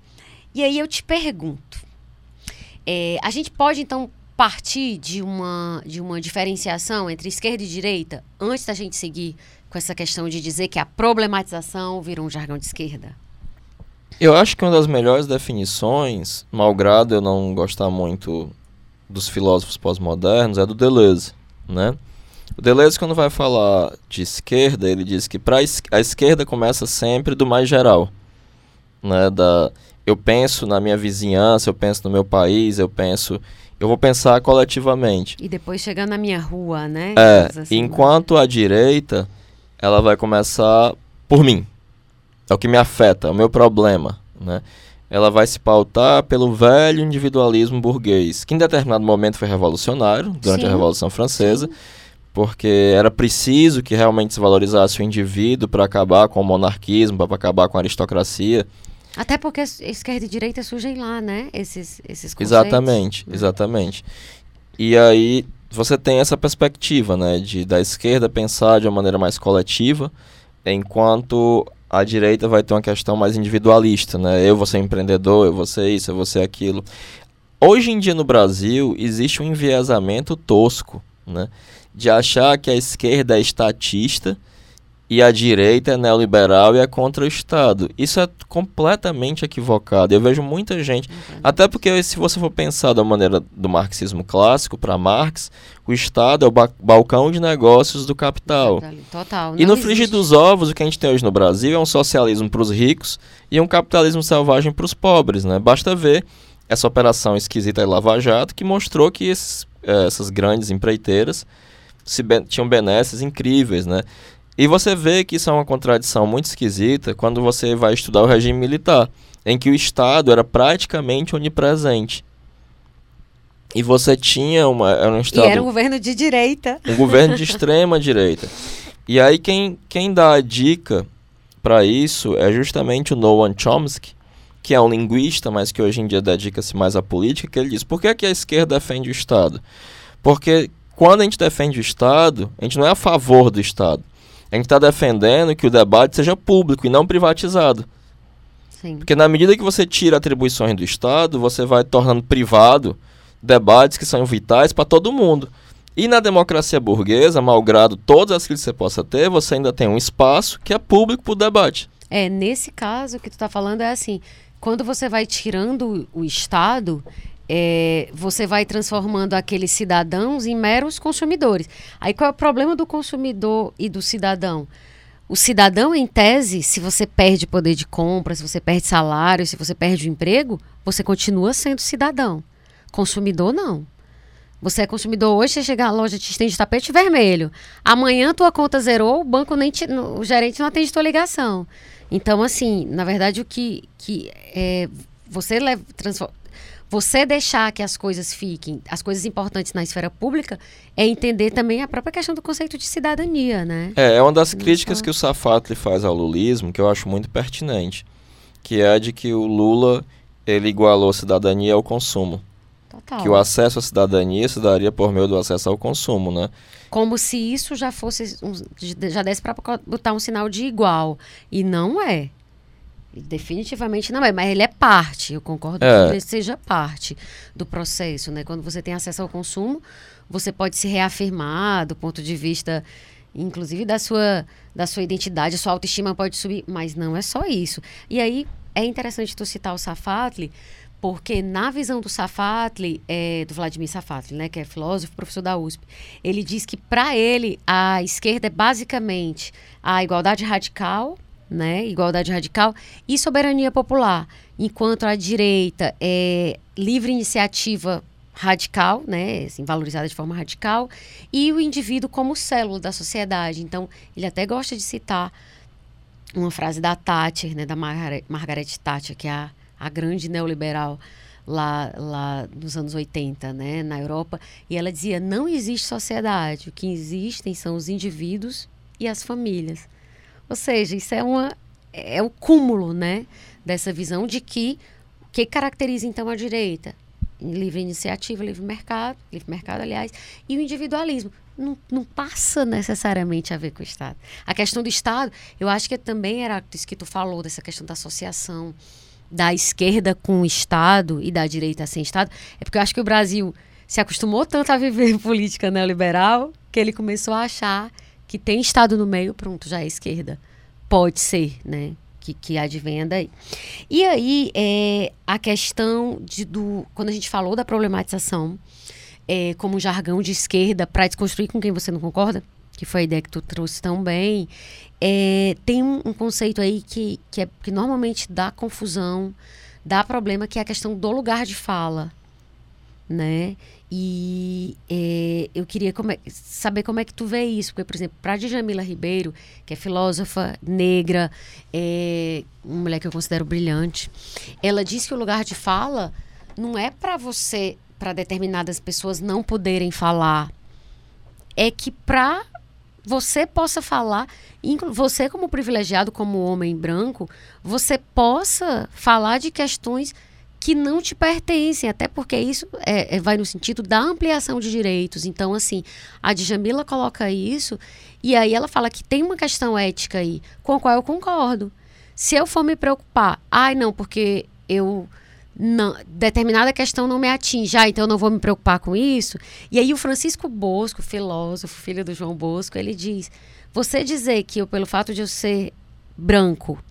E aí eu te pergunto, é, a gente pode então partir de uma, de uma diferenciação entre esquerda e direita antes da gente seguir com essa questão de dizer que a problematização virou um jargão de esquerda?
Eu acho que uma das melhores definições, malgrado eu não gostar muito dos filósofos pós-modernos, é do Deleuze, né? O Deleuze, quando vai falar de esquerda, ele diz que es a esquerda começa sempre do mais geral, né? Da, eu penso na minha vizinhança, eu penso no meu país, eu penso... Eu vou pensar coletivamente.
E depois chegando na minha rua, né?
É,
assim,
enquanto a direita, ela vai começar por mim. É o que me afeta, é o meu problema, né? Ela vai se pautar pelo velho individualismo burguês, que em determinado momento foi revolucionário, durante
Sim,
a Revolução Francesa,
sim.
porque era preciso que realmente se valorizasse o indivíduo para acabar com o monarquismo, para acabar com a aristocracia.
Até porque es- esquerda e direita surgem lá, né? Esses, esses conceitos.
Exatamente,
né?
exatamente. E aí você tem essa perspectiva, né, de da esquerda pensar de uma maneira mais coletiva, enquanto a direita vai ter uma questão mais individualista, né? Eu vou ser empreendedor, eu vou ser isso, eu vou ser aquilo. Hoje em dia no Brasil existe um enviesamento tosco, né, de achar que a esquerda é estatista e a direita é neoliberal e é contra o Estado. Isso é completamente equivocado. Eu vejo muita gente, uhum. até porque se você for pensar da maneira do marxismo clássico para Marx, o Estado é o ba balcão de negócios do capital.
Total.
E no frigir dos ovos, o que a gente tem hoje no Brasil é um socialismo para os ricos e um capitalismo selvagem para os pobres, né? Basta ver essa operação esquisita de Lava Jato que mostrou que esses, eh, essas grandes empreiteiras se tinham benesses incríveis, né? E você vê que isso é uma contradição muito esquisita quando você vai estudar o regime militar, em que o Estado era praticamente onipresente. E você tinha uma. Era um, estado,
e era um governo de direita.
Um governo de extrema direita. E aí quem, quem dá a dica para isso é justamente o Noam Chomsky, que é um linguista, mas que hoje em dia dedica-se mais à política, que ele diz: por que, que a esquerda defende o Estado? Porque quando a gente defende o Estado, a gente não é a favor do Estado. A gente está defendendo que o debate seja público e não privatizado. Sim. Porque na medida que você tira atribuições do Estado, você vai tornando privado debates que são vitais para todo mundo. E na democracia burguesa, malgrado todas as que você possa ter, você ainda tem um espaço que é público para o debate.
É, nesse caso que tu está falando é assim, quando você vai tirando o Estado, é, você vai transformando aqueles cidadãos em meros consumidores. Aí qual é o problema do consumidor e do cidadão? O cidadão, em tese, se você perde poder de compra, se você perde salário, se você perde o emprego, você continua sendo cidadão. Consumidor, não. Você é consumidor hoje, você chega na loja, te estende tapete vermelho. Amanhã tua conta zerou, o banco nem te, o gerente não atende tua ligação. Então, assim, na verdade, o que, que é, você leva, transforma, você deixar que as coisas fiquem, as coisas importantes na esfera pública, é entender também a própria questão do conceito de cidadania, né?
É, é uma das críticas que o Safatli faz ao lulismo, que eu acho muito pertinente, que é a de que o Lula, ele igualou cidadania ao consumo. Total. Que o acesso à cidadania se daria por meio do acesso ao consumo, né?
Como se isso já fosse, já desse para botar um sinal de igual. E não é. Definitivamente não é, mas ele é parte, eu concordo é. que ele seja parte do processo, né? Quando você tem acesso ao consumo, você pode se reafirmar do ponto de vista, inclusive, da sua, da sua identidade, a sua autoestima pode subir, mas não é só isso. E aí, é interessante tu citar o Safatli, porque na visão do Safatli, é, do Vladimir Safatli, né, que é filósofo, professor da USP, ele diz que para ele a esquerda é basicamente a igualdade radical né, igualdade radical, e soberania popular, enquanto a direita é livre iniciativa radical, né, assim, valorizada de forma radical, e o indivíduo como célula da sociedade. Então, ele até gosta de citar uma frase da Thatcher, né, da Margaret, Thatcher, que é a, a grande neoliberal lá, lá nos anos 80, né, na Europa, e ela dizia: não existe sociedade, o que existem são os indivíduos e as famílias. Ou seja, isso é uma é o cúmulo, né, dessa visão de que o que caracteriza então a direita? Livre iniciativa, livre mercado, livre mercado, aliás, e o individualismo. Não, não passa necessariamente a ver com o Estado. A questão do Estado, eu acho que também era isso que tu falou, dessa questão da associação da esquerda com o Estado e da direita sem Estado, é porque eu acho que o Brasil se acostumou tanto a viver política neoliberal que ele começou a achar que tem Estado no meio, pronto, já é esquerda. Pode ser, né? Que, que advenha daí. E aí, é, a questão de, do. Quando a gente falou da problematização é, como jargão de esquerda para desconstruir com quem você não concorda, que foi a ideia que tu trouxe tão bem, é, tem um, um, conceito aí que, que, é, que normalmente dá confusão, dá problema, que é a questão do lugar de fala né? E é, eu queria como é, saber como é que tu vê isso, porque, por exemplo, para Djamila Ribeiro, que é filósofa negra, é uma mulher que eu considero brilhante, ela diz que o lugar de fala não é para você, para determinadas pessoas não poderem falar, é que para você possa falar, você como privilegiado, como homem branco, você possa falar de questões que não te pertencem, até porque isso é, é, vai no sentido da ampliação de direitos. Então, assim, a Djamila coloca isso e aí ela fala que tem uma questão ética aí, com a qual eu concordo. Se eu for me preocupar, ai não, porque eu não, determinada questão não me atinge, ah, então eu não vou me preocupar com isso. E aí o Francisco Bosco, filósofo, filho do João Bosco, ele diz: você dizer que eu, pelo fato de eu ser branco,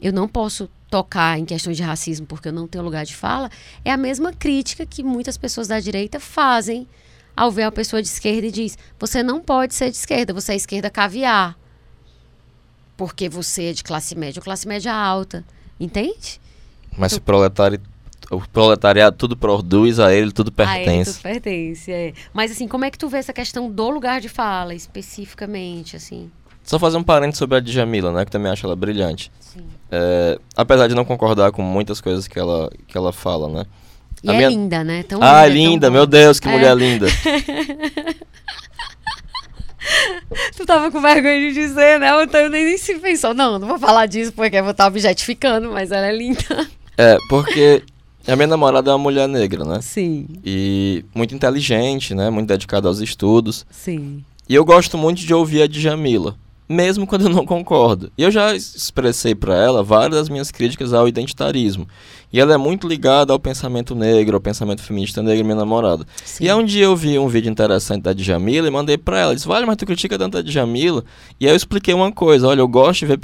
eu não posso tocar em questões de racismo porque eu não tenho lugar de fala, é a mesma crítica que muitas pessoas da direita fazem ao ver a pessoa de esquerda e diz: você não pode ser de esquerda, você é esquerda caviar. Porque você é de classe média ou classe média alta. Entende?
Mas então, se proletário o proletariado tudo produz, a ele tudo pertence. A ele tudo
pertence, é. Mas assim, como é que tu vê essa questão do lugar de fala, especificamente, assim?
Só fazer um parênteses sobre a Djamila, né, que também acho ela brilhante. Sim. É, apesar de não concordar com muitas coisas que ela, que ela fala, né?
E a é minha... linda, né?
Tão ah, linda, linda meu Deus, que é. mulher linda.
tu tava com vergonha de dizer, né? Então eu nem, nem se pensou. Não, não vou falar disso porque eu vou estar objetificando, mas ela é linda.
É, porque a minha namorada é uma mulher negra, né?
Sim.
E muito inteligente, né? Muito dedicada aos estudos.
Sim.
E eu gosto muito de ouvir a Djamila, mesmo quando eu não concordo. E eu já expressei para ela várias das minhas críticas ao identitarismo. E ela é muito ligada ao pensamento negro, ao pensamento feminista negro, minha namorada. Sim. E aí um dia eu vi um vídeo interessante da Djamila e mandei para ela. Disse, vale, mas tu critica tanto a Djamila? E aí eu expliquei uma coisa. Olha, eu gosto de ver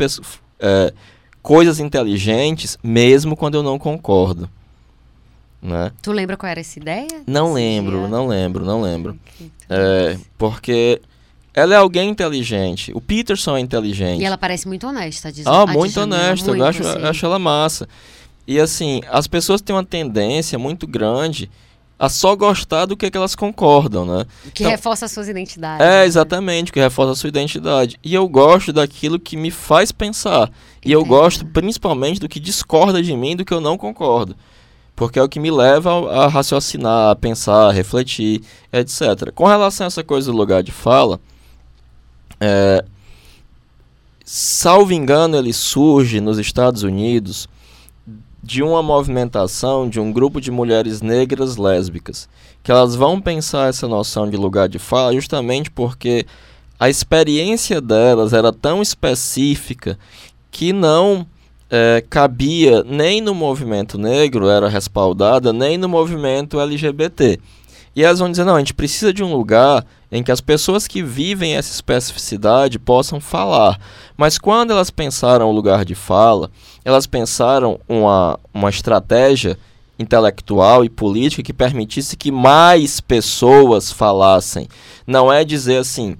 é, coisas inteligentes, mesmo quando eu não concordo. Né?
Tu lembra qual era essa ideia?
Não lembro, não lembro, não lembro. É, porque ela é alguém inteligente. O Peterson é inteligente.
E ela parece muito honesta, diz
Ah, muito honesta. Muito, eu acho, assim. acho ela massa. E assim, as pessoas têm uma tendência muito grande a só gostar do que, é que elas concordam, né?
Que então, reforça as suas identidades.
É, né? exatamente, que reforça a sua identidade. E eu gosto daquilo que me faz pensar. E eu gosto principalmente do que discorda de mim, do que eu não concordo porque é o que me leva a, raciocinar, a pensar, a refletir, etc. Com relação a essa coisa do lugar de fala, é, salvo engano, ele surge nos Estados Unidos de uma movimentação de um grupo de mulheres negras lésbicas, que elas vão pensar essa noção de lugar de fala justamente porque a experiência delas era tão específica que não é, cabia nem no movimento negro, era respaldada, nem no movimento LGBT. E elas vão dizer: não, a gente precisa de um lugar em que as pessoas que vivem essa especificidade possam falar. Mas quando elas pensaram o lugar de fala, elas pensaram uma, uma estratégia intelectual e política que permitisse que mais pessoas falassem. Não é dizer assim: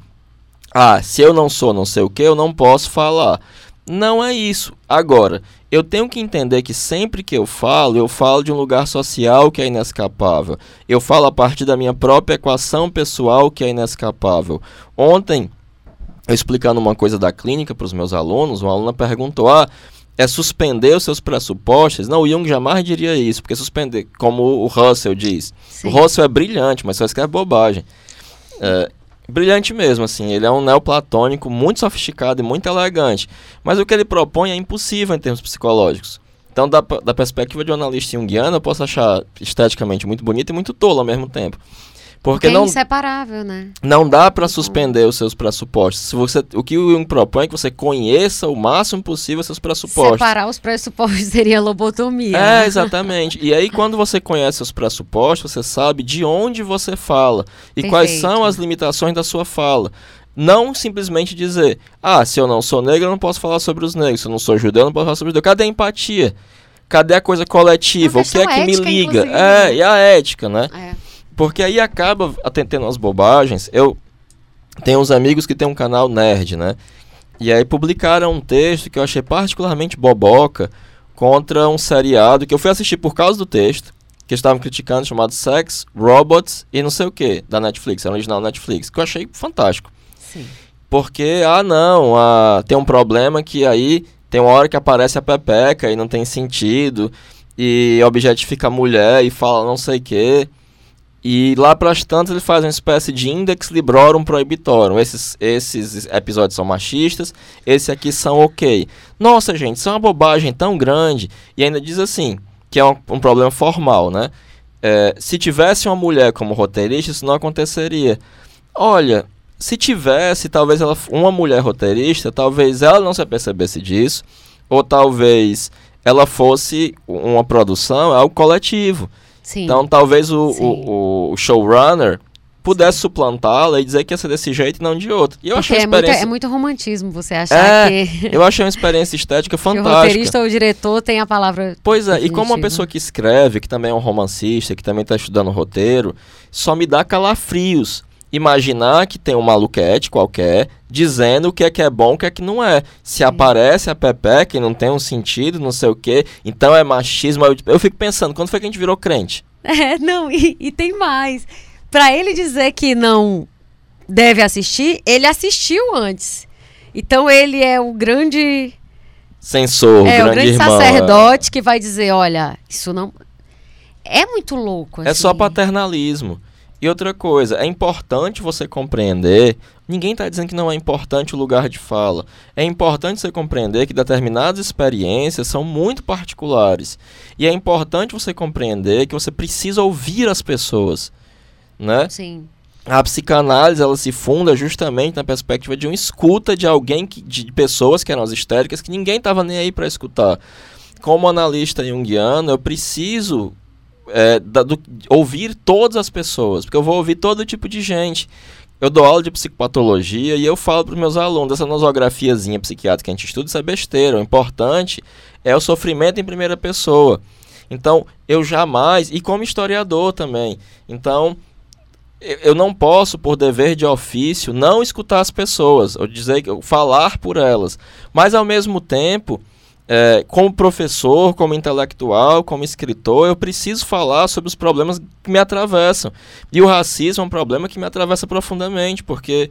ah, se eu não sou não sei o que, eu não posso falar. Não é isso. Agora, eu tenho que entender que sempre que eu falo, eu falo de um lugar social que é inescapável. Eu falo a partir da minha própria equação pessoal que é inescapável. Ontem, eu explicando uma coisa da clínica para os meus alunos, uma aluna perguntou: ah, é suspender os seus pressupostos? Não, o Jung jamais diria isso, porque suspender, como o Russell diz. Sim. O Russell é brilhante, mas só escreve bobagem. É, brilhante mesmo, assim. Ele é um neoplatônico muito sofisticado e muito elegante. Mas o que ele propõe é impossível em termos psicológicos. Então, da, da perspectiva de um analista junguiano, eu posso achar esteticamente muito bonito e muito tolo ao mesmo tempo. Porque, não,
é inseparável, né?
Não dá para suspender os seus pressupostos. Se você, o que o Jung propõe é que você conheça o máximo possível os seus pressupostos.
Separar os pressupostos seria lobotomia.
É, exatamente. e aí, quando você conhece os pressupostos, você sabe de onde você fala e Perfeito. quais são as limitações da sua fala. Não simplesmente dizer, ah, se eu não sou negro, eu não posso falar sobre os negros. Se eu não sou judeu, eu não posso falar sobre os judeus. Cadê a empatia? Cadê a coisa coletiva? O que é que ética, me liga? É, né? e a ética, né? É. Porque aí acaba atentando as bobagens. Eu tenho uns amigos que têm um canal nerd, né? E aí publicaram um texto que eu achei particularmente boboca contra um seriado que eu fui assistir por causa do texto, que estavam criticando, chamado Sex, Robots e não sei o que, da Netflix, era original Netflix, que eu achei fantástico.
Sim.
Porque, ah não, ah, tem um problema que aí tem uma hora que aparece a pepeca e não tem sentido, e objetifica a mulher e fala não sei o que. E lá para as tantas ele faz uma espécie de index librorum prohibitorum. Esses, esses episódios são machistas, esse aqui são ok. Nossa, gente, isso é uma bobagem tão grande. E ainda diz assim, que é um, um problema formal, né? É, se tivesse uma mulher como roteirista, isso não aconteceria. Olha, se tivesse, talvez ela uma mulher roteirista, talvez ela não se apercebesse disso, ou talvez ela fosse uma produção, é algo coletivo. Sim. Então talvez o, o, o, showrunner pudesse suplantá-la e dizer que ia ser desse jeito e não de outro. E eu
achei
é,
experiência... muito, é muito romantismo você achar
é, que... eu achei uma experiência estética fantástica.
o roteirista ou o diretor tem a palavra
Pois é, definitiva. e como uma pessoa que escreve, que também é um romancista, que também está estudando roteiro, só me dá calafrios imaginar que tem um maluquete qualquer dizendo o que é que é bom, o que é que não é. Se Sim. aparece a Pepe que não tem um sentido, não sei o quê, então é machismo. Eu, eu fico pensando, quando foi que a gente virou crente?
É, não, e, e tem mais para ele dizer que não deve assistir, ele assistiu antes. Então ele é o grande
censor,
é,
o grande, irmão,
é. sacerdote é. que vai dizer, olha, isso não é muito louco. Assim.
É só assim. paternalismo. E outra coisa, é importante você compreender. Ninguém está dizendo que não é importante o lugar de fala. É importante você compreender que determinadas experiências são muito particulares. E é importante você compreender que você precisa ouvir as pessoas né?
Sim.
A psicanálise ela se funda justamente na perspectiva de uma escuta de alguém que, de pessoas que eram as histéricas que ninguém estava nem aí para escutar. Como analista junguiano, eu preciso é, da, do, ouvir todas as pessoas, porque eu vou ouvir todo tipo de gente. Eu dou aula de psicopatologia e eu falo para meus alunos, essa nosografiazinha psiquiátrica que a gente estuda, isso é besteira. O importante é o sofrimento em primeira pessoa. Então, eu jamais, e como historiador também, então, eu não posso, por dever de ofício, não escutar as pessoas, ou dizer, falar por elas. Mas, ao mesmo tempo, é, como professor, como intelectual, como escritor, eu preciso falar sobre os problemas que me atravessam. E o racismo é um problema que me atravessa profundamente, porque,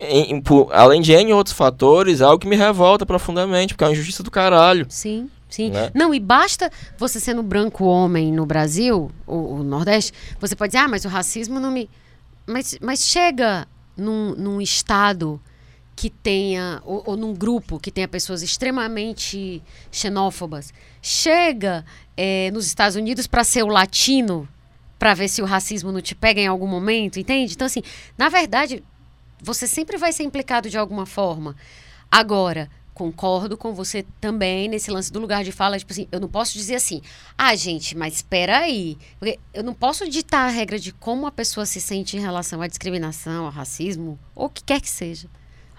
em, em, por, além de N outros fatores, é algo que me revolta profundamente, porque é uma injustiça do caralho.
Sim. Sim. Né? Não, e basta você sendo branco homem no Brasil, o, Nordeste, você pode dizer, ah, mas o racismo não me. Mas, mas chega num, num estado que tenha, ou, ou, num grupo que tenha pessoas extremamente xenófobas, chega é, nos Estados Unidos para ser o latino, para ver se o racismo não te pega em algum momento, entende? Então, assim, na verdade, você sempre vai ser implicado de alguma forma. Agora, concordo com você também nesse lance do lugar de fala. Tipo assim, eu não posso dizer assim, ah, gente, mas espera aí. Porque eu não posso ditar a regra de como a pessoa se sente em relação à discriminação, ao racismo, ou o que quer que seja.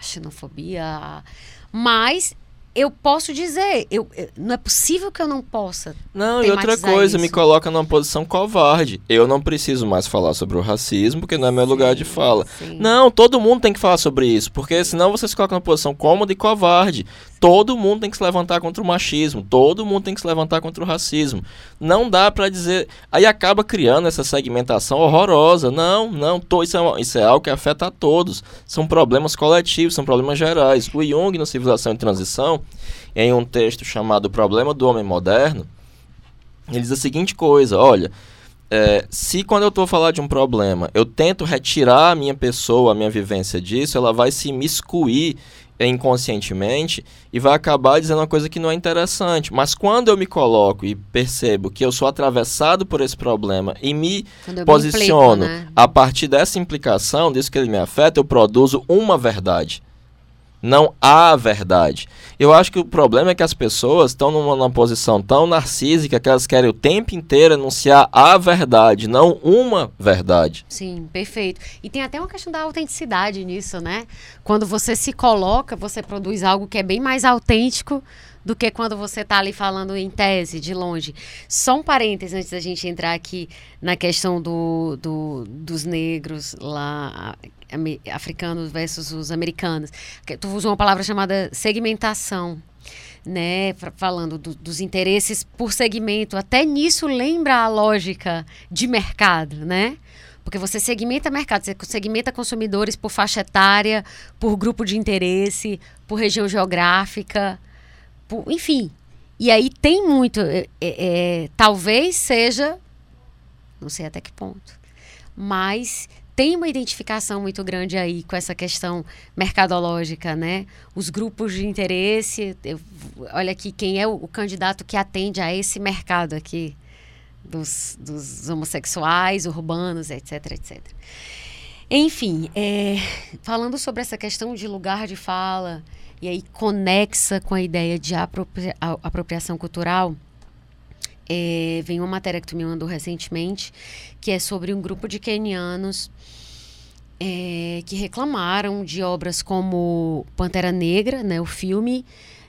Xenofobia. Mas eu posso dizer, eu, eu, não é possível que eu não possa.
Não, e outra coisa, isso. me coloca numa posição covarde. Eu não preciso mais falar sobre o racismo, porque não é meu sim, lugar de fala. Sim. Não, todo mundo tem que falar sobre isso, porque senão você se coloca numa posição cômoda e covarde. Todo mundo tem que se levantar contra o machismo, todo mundo tem que se levantar contra o racismo. Não dá para dizer. Aí acaba criando essa segmentação horrorosa. Não, não, to, isso, é, isso é algo que afeta a todos. São problemas coletivos, são problemas gerais. O Jung, no Civilização em Transição, em um texto chamado O Problema do Homem Moderno, ele diz a seguinte coisa: olha. É, se quando eu estou falando de um problema, eu tento retirar a minha pessoa, a minha vivência disso, ela vai se miscuir inconscientemente e vai acabar dizendo uma coisa que não é interessante. Mas quando eu me coloco e percebo que eu sou atravessado por esse problema e me posiciono me implico, né? a partir dessa implicação, disso que ele me afeta, eu produzo uma verdade não há verdade. Eu acho que o problema é que as pessoas estão numa, numa, posição tão narcísica que elas querem o tempo inteiro anunciar a verdade, não uma verdade.
Sim, perfeito. E tem até uma questão da autenticidade nisso, né? Quando você se coloca, você produz algo que é bem mais autêntico do que quando você está ali falando em tese, de longe. Só um parênteses antes da gente entrar aqui na questão do, do dos negros lá, africanos versus os americanos. Tu usou uma palavra chamada segmentação. Né, falando do, dos interesses por segmento, até nisso lembra a lógica de mercado, né? Porque você segmenta mercado, você segmenta consumidores por faixa etária, por grupo de interesse, por região geográfica, enfim. E aí tem muito. É, é talvez seja, não sei até que ponto, mas tem uma identificação muito grande aí com essa questão mercadológica, né? Os grupos de interesse, eu, olha aqui quem é o, o, candidato que atende a esse mercado aqui dos, dos homossexuais, urbanos, etc, etc. Enfim, é, falando sobre essa questão de lugar de fala e aí conexa com a ideia de apropria apropriação cultural, é, vem uma matéria que tu me mandou recentemente, que é sobre um grupo de quenianos é, que reclamaram de obras como Pantera Negra, né, o filme,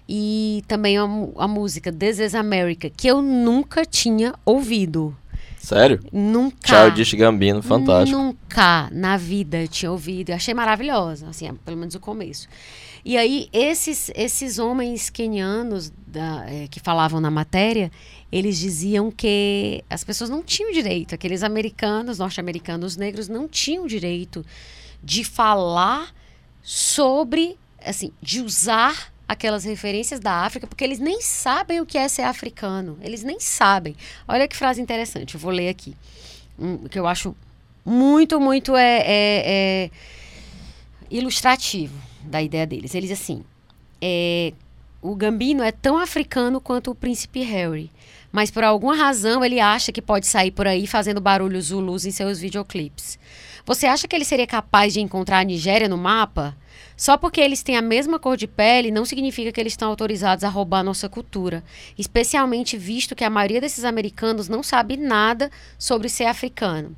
e também a, a música This is America, que eu nunca tinha ouvido.
Sério?
Nunca.
Childish Gambino, fantástico.
Nunca na vida eu tinha ouvido. Eu achei maravilhosa, assim, pelo menos o começo. E aí, esses, esses homens quenianos da, é, que falavam na matéria, eles diziam que as pessoas não tinham direito, aqueles americanos, norte-americanos negros, não tinham direito de falar sobre, assim, de usar aquelas referências da África, porque eles nem sabem o que é ser africano. Eles nem sabem. Olha que frase interessante, eu vou ler aqui. Que eu acho muito, muito é, é, é ilustrativo da ideia deles. Eles assim, é, o Gambino é tão africano quanto o príncipe Harry, mas por alguma razão ele acha que pode sair por aí fazendo barulhos zulus em seus videoclipes. Você acha que ele seria capaz de encontrar a Nigéria no mapa? Só porque eles têm a mesma cor de pele não significa que eles estão autorizados a roubar nossa cultura, especialmente visto que a maioria desses americanos não sabe nada sobre ser africano.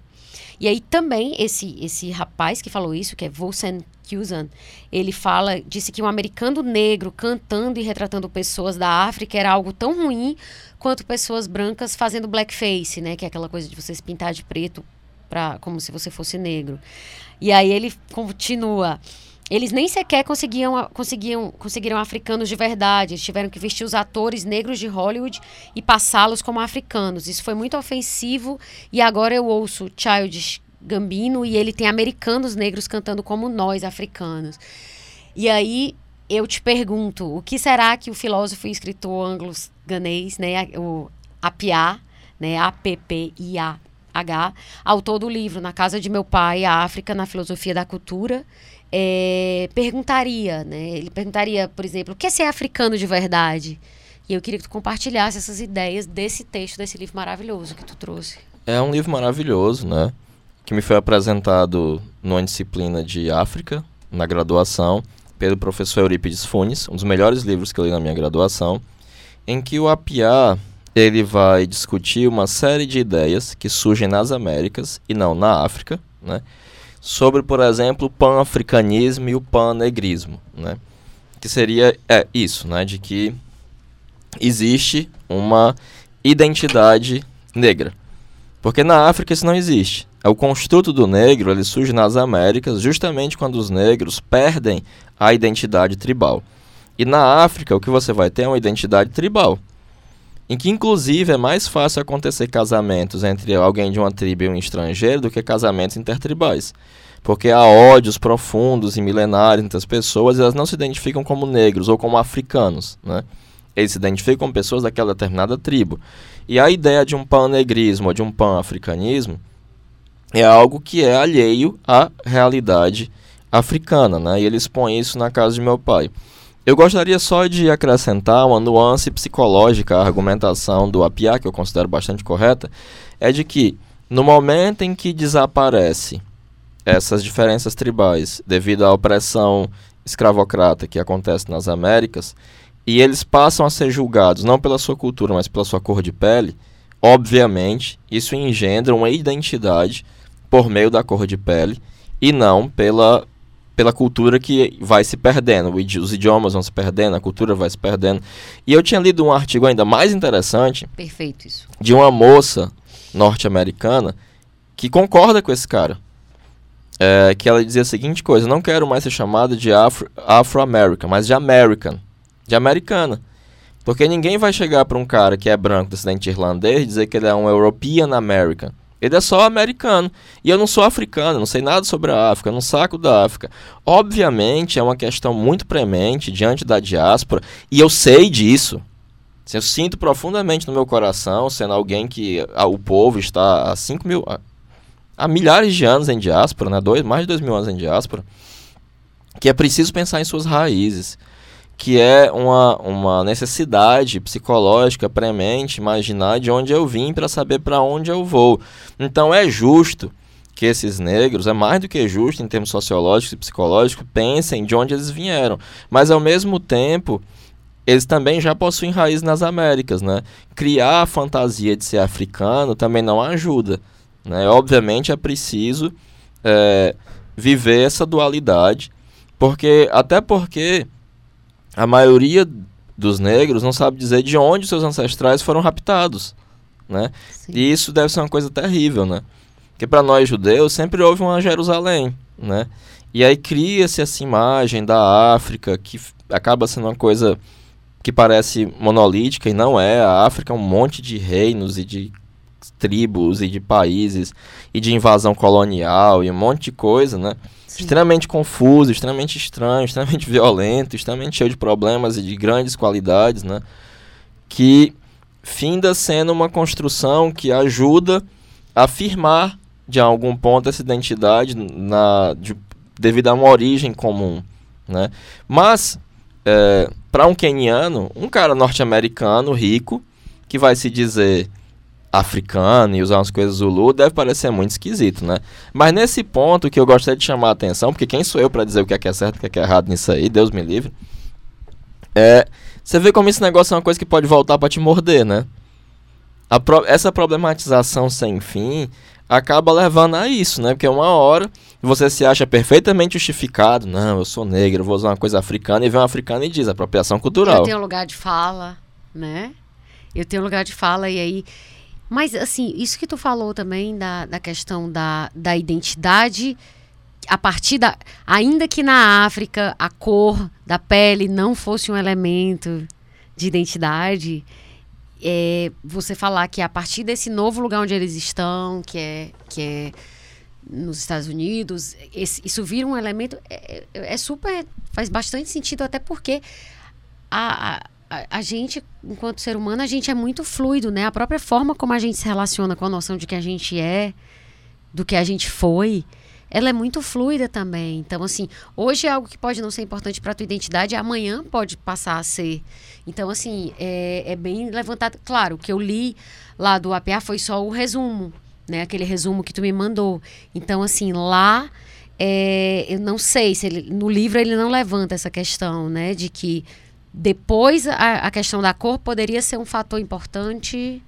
E aí também esse esse rapaz que falou isso, que é Volsen Ele fala, disse que um americano negro cantando e retratando pessoas da África era algo tão ruim quanto pessoas brancas fazendo blackface, né, que é aquela coisa de você se pintar de preto para como se você fosse negro. E aí ele continua eles nem sequer conseguiam, conseguiam, conseguiram africanos de verdade. Eles tiveram que vestir os atores negros de Hollywood e passá-los como africanos. Isso foi muito ofensivo. E agora eu ouço Childish Gambino e ele tem americanos negros cantando como nós, africanos. E aí eu te pergunto, o que será que o filósofo e escritor anglo-ganês, né, o Apiá, né, A-P-P-I-A-H, autor do livro Na Casa de Meu Pai, A África na Filosofia da Cultura, é, perguntaria, né? Ele perguntaria, por exemplo, o que é ser africano de verdade? E eu queria que tu compartilhasse essas ideias desse texto, desse livro maravilhoso que tu trouxe.
É um livro maravilhoso, né? Que me foi apresentado numa disciplina de África, na graduação, pelo professor Eurípides Funes, um dos melhores livros que eu li na minha graduação, em que o Apiá ele vai discutir uma série de ideias que surgem nas Américas e não na África, né? sobre, por exemplo, o pan-africanismo e o pan-negrismo, né? Que seria é, isso, né? De que existe uma identidade negra. Porque na África isso não existe. É o construto do negro, ele surge nas Américas justamente quando os negros perdem a identidade tribal. E na África o que você vai ter é uma identidade tribal em que inclusive é mais fácil acontecer casamentos entre alguém de uma tribo e um estrangeiro do que casamentos intertribais. Porque há ódios profundos e milenares entre as pessoas e elas não se identificam como negros ou como africanos, né? Eles se identificam como pessoas daquela determinada tribo. E a ideia de um pan-negrismo ou de um pan-africanismo é algo que é alheio à realidade africana, né? E eles põem isso na casa de meu pai. Eu gostaria só de acrescentar uma nuance psicológica à argumentação do Apiá, que eu considero bastante correta, é de que no momento em que desaparece essas diferenças tribais devido à opressão escravocrata que acontece nas Américas, e eles passam a ser julgados não pela sua cultura, mas pela sua cor de pele, obviamente isso engendra uma identidade por meio da cor de pele e não pela pela cultura que vai se perdendo, os idiomas vão se perdendo, a cultura vai se perdendo. E eu tinha lido um artigo ainda mais interessante.
Perfeito isso.
De uma moça norte-americana que concorda com esse cara. É, que ela dizia a seguinte coisa: não quero mais ser chamada de Afro-American, mas de American, de americana. Porque ninguém vai chegar para um cara que é branco, descendente irlandês, e dizer que ele é um European American. Ele é só americano. E eu não sou africano, não sei nada sobre a África, não saco da África. Obviamente é uma questão muito premente diante da diáspora, e eu sei disso. Eu sinto profundamente no meu coração, sendo alguém que a, o povo está há 5 mil. há milhares de anos em diáspora, né? Dois, mais de dois mil anos em diáspora, que é preciso pensar em suas raízes, que é uma, uma necessidade psicológica premente, imaginar de onde eu vim para saber para onde eu vou. Então é justo que esses negros, é mais do que justo em termos sociológicos e psicológicos, pensem de onde eles vieram. Mas ao mesmo tempo, eles também já possuem raiz nas Américas, né? Criar a fantasia de ser africano também não ajuda, né? Obviamente é preciso é, viver essa dualidade, porque até porque a maioria dos negros não sabe dizer de onde seus ancestrais foram raptados, né? Sim. E isso deve ser uma coisa terrível, né? Porque para nós judeus sempre houve uma Jerusalém, né? E aí cria-se essa imagem da África que acaba sendo uma coisa que parece monolítica e não é. A África é um monte de reinos e de tribos e de países e de invasão colonial e um monte de coisa, né? Sim. Extremamente confuso, extremamente estranho, extremamente violento, extremamente cheio de problemas e de grandes qualidades, né? Que finda sendo uma construção que ajuda a afirmar de algum ponto essa identidade na, de, devido a uma origem comum, né? Mas é, para um queniano, um cara norte-americano rico, que vai se dizer africano e usar umas coisas Zulu, deve parecer muito esquisito, né? Mas nesse ponto que eu gostaria de chamar a atenção, porque quem sou eu para dizer o que é, que é certo e o que é, que é errado nisso aí, Deus me livre, é, você vê como esse negócio é uma coisa que pode voltar para te morder, né? Pro, essa problematização sem fim acaba levando a isso, né? Porque uma hora você se acha perfeitamente justificado. Não, eu sou negro, vou usar uma coisa africana. E vem um africano e diz apropriação cultural. Eu
tenho lugar de fala, né? Eu tenho lugar de fala e aí... Mas, assim, isso que tu falou também da, da questão da, da identidade a partir da. Ainda que na África a cor da pele não fosse um elemento de identidade, é, você falar que a partir desse novo lugar onde eles estão, que é, que é nos Estados Unidos, esse, isso vira um elemento. É, é, é, super. faz bastante sentido, até porque a, a, a, gente, enquanto ser humano, a gente é muito fluido, né? A própria forma como a gente se relaciona com a noção de que a gente é, do que a gente foi ela é muito fluida também. Então, assim, hoje é algo que pode não ser importante para a tua identidade, amanhã pode passar a ser. Então, assim, é, é bem levantado. Claro, o que eu li lá do APA foi só o resumo, né? Aquele resumo que tu me mandou. Então, assim, lá é, eu não sei se ele, no livro ele não levanta essa questão, né? De que depois a, a questão da cor poderia ser um fator importante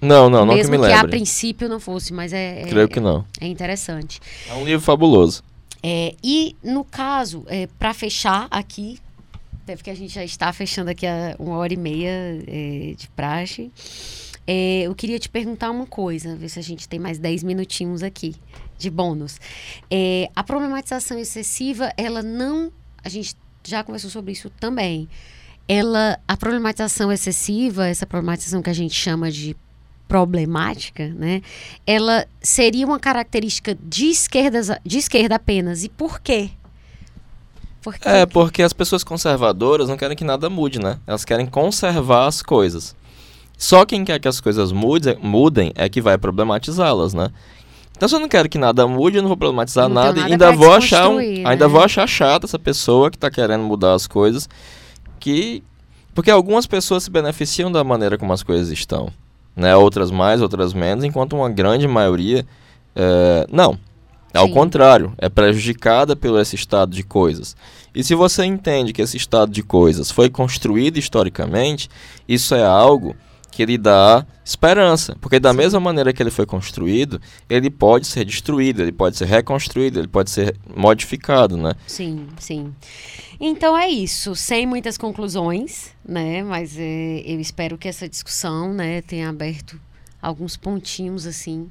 não, não, não que me lembre.
Mesmo que a princípio não fosse, mas é...
é Creio que não.
É interessante.
É um livro fabuloso.
É, e, no caso, é, para fechar aqui, até porque a gente já está fechando aqui a uma hora e meia é, de praxe, é, eu queria te perguntar uma coisa, ver se a gente tem mais 10 minutinhos aqui de bônus. É, a problematização excessiva, ela não... A gente já conversou sobre isso também. Ela, a problematização excessiva, essa problematização que a gente chama de problemática, né, ela seria uma característica de, esquerdas, de esquerda apenas. E por quê?
Porque... É, porque as pessoas conservadoras não querem que nada mude, né? Elas querem conservar as coisas. Só quem quer que as coisas mudem, mudem é que vai problematizá-las, né? Então, se eu não quero que nada mude, eu não vou problematizar não nada, nada e ainda vou achar um, né? ainda vou achar chata essa pessoa que está querendo mudar as coisas, que porque algumas pessoas se beneficiam da maneira como as coisas estão né? Outras mais, outras menos, enquanto uma grande maioria é, não. Ao Sim. contrário, é prejudicada pelo esse estado de coisas. E se você entende que esse estado de coisas foi construído historicamente, isso é algo que lhe dá esperança. Porque da Sim. mesma maneira que ele foi construído, ele pode ser destruído, ele pode ser reconstruído, ele pode ser modificado, né?
Sim, sim. Então é isso, sem muitas conclusões, né? Mas é, eu espero que essa discussão, né, tenha aberto alguns pontinhos assim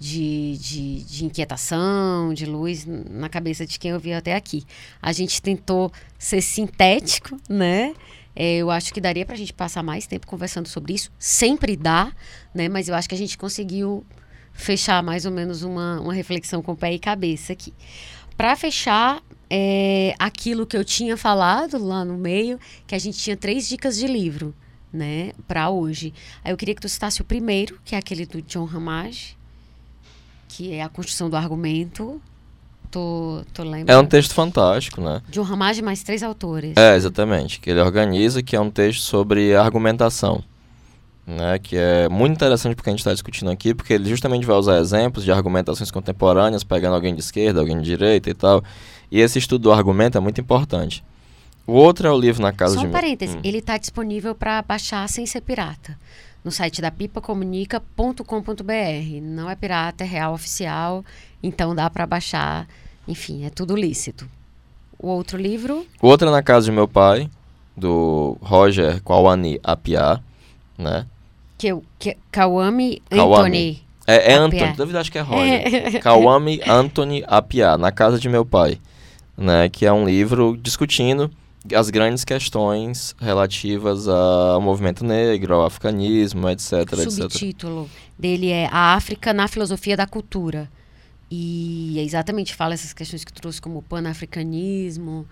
de, de, de, inquietação, de luz na cabeça de quem ouviu até aqui. A gente tentou ser sintético, né? É, eu acho que daria para a gente passar mais tempo conversando sobre isso. Sempre dá, né? Mas eu acho que a gente conseguiu fechar mais ou menos uma, uma reflexão com pé e cabeça aqui. Para fechar, é, aquilo que eu tinha falado lá no meio, que a gente tinha três dicas de livro, né, para hoje. Aí eu queria que tu citasse o primeiro, que é aquele do John Ramage. que é a construção do argumento. Tô, tô lembrando.
É um texto fantástico, né?
De um Ramage mais três autores.
É, exatamente. Que ele organiza, que é um texto sobre argumentação. Né, que é muito interessante porque a gente está discutindo aqui, porque ele justamente vai usar exemplos de argumentações contemporâneas, pegando alguém de esquerda, alguém de direita e tal. E esse estudo do argumento é muito importante. O outro é o livro Na Casa
Só
de
um
Mi-
parêntese,
Hum.
ele está disponível para baixar sem ser pirata. No site da pipacomunica.com.br. Não é pirata, é real oficial, então dá para baixar. Enfim, é tudo lícito. O outro livro,
O outro é Na Casa de Meu Pai, do Roger Kwawani Apiá, né?
que que Kawami. Anthony.
É, é. Anthony, duvido, acho que é Roger. Kawami Anthony Apiá, Na Casa de Meu Pai, né? Que é um livro discutindo as grandes questões relativas ao movimento negro, ao africanismo, etc,
O
etc.
subtítulo dele é A África na Filosofia da Cultura. E é exatamente fala essas questões que trouxe como panafricanismo,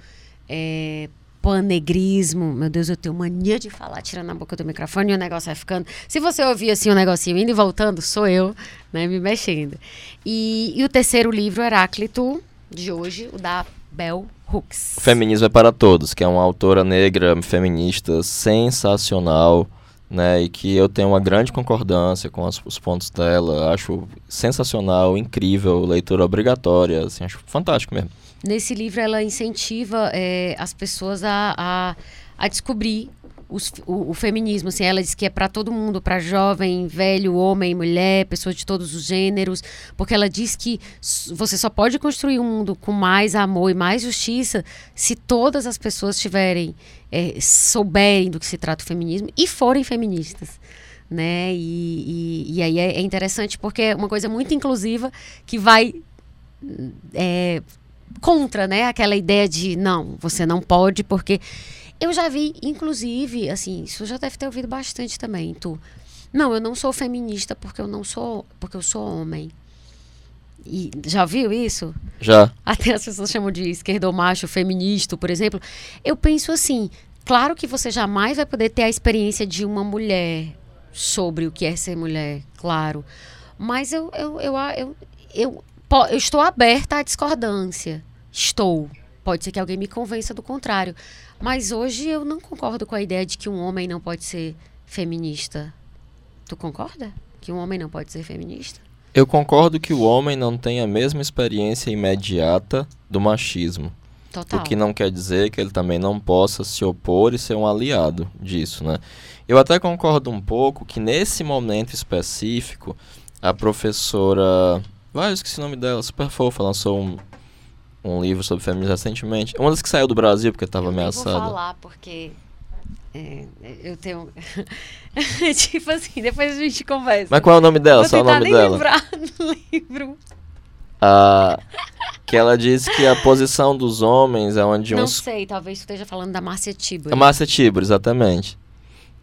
é, panegrismo. Meu Deus, eu tenho mania de falar tirando a boca do microfone e o negócio vai ficando. Se você ouvir assim um negocinho indo e voltando, sou eu, né, me mexendo. E, e o terceiro livro, Heráclito, de hoje, o da Bell Hooks.
Feminismo é para Todos, que é uma autora negra feminista sensacional, né? E que eu tenho uma grande concordância com as- os pontos dela. Acho sensacional, incrível, leitura obrigatória, assim, acho fantástico mesmo.
Nesse livro, ela incentiva é, as pessoas a, a, a descobrir os- o, o feminismo. Assim, ela diz que é para todo mundo, para jovem, velho, homem, mulher, pessoas de todos os gêneros, porque ela diz que você só pode construir um mundo com mais amor e mais justiça se todas as pessoas tiverem, é, souberem do que se trata o feminismo e forem feministas. Né? E, e, e aí é, é interessante porque é uma coisa muito inclusiva que vai é, contra, né, aquela ideia de não, você não pode porque eu já vi, inclusive, assim, isso eu já deve ter ouvido bastante também, tu. Não, eu não sou feminista porque eu não sou, porque eu sou homem. E já viu isso?
Já.
Até as pessoas chamam de esquerdomacho feminista, por exemplo. Eu penso assim, claro que você jamais vai poder ter a experiência de uma mulher sobre o que é ser mulher, claro. Mas eu, eu, eu, eu, eu, po- eu estou aberta à discordância. Estou. Pode ser que alguém me convença do contrário. Mas hoje eu não concordo com a ideia de que um homem não pode ser feminista. Tu concorda? Que um homem não pode ser feminista?
Eu concordo que o homem não tem a mesma experiência imediata do machismo.
Total.
O que não quer dizer que ele também não possa se opor e ser um aliado disso, né? Eu até concordo um pouco que nesse momento específico, a professora. Vai, eu esqueci o nome dela, super fofa, lançou um, um livro sobre feminismo recentemente. Uma das que saiu do Brasil porque estava
eu
ameaçada.
vou falar, porque é, eu tenho... tipo assim, depois a gente conversa.
Mas qual é o nome dela?
Vou
Só o nome
nem
dela.
lembrar do livro.
Ah, que ela diz que a posição dos homens é onde
Não
uns.
sei, talvez tu esteja falando da Márcia Tibor.
A Márcia Tibor, exatamente.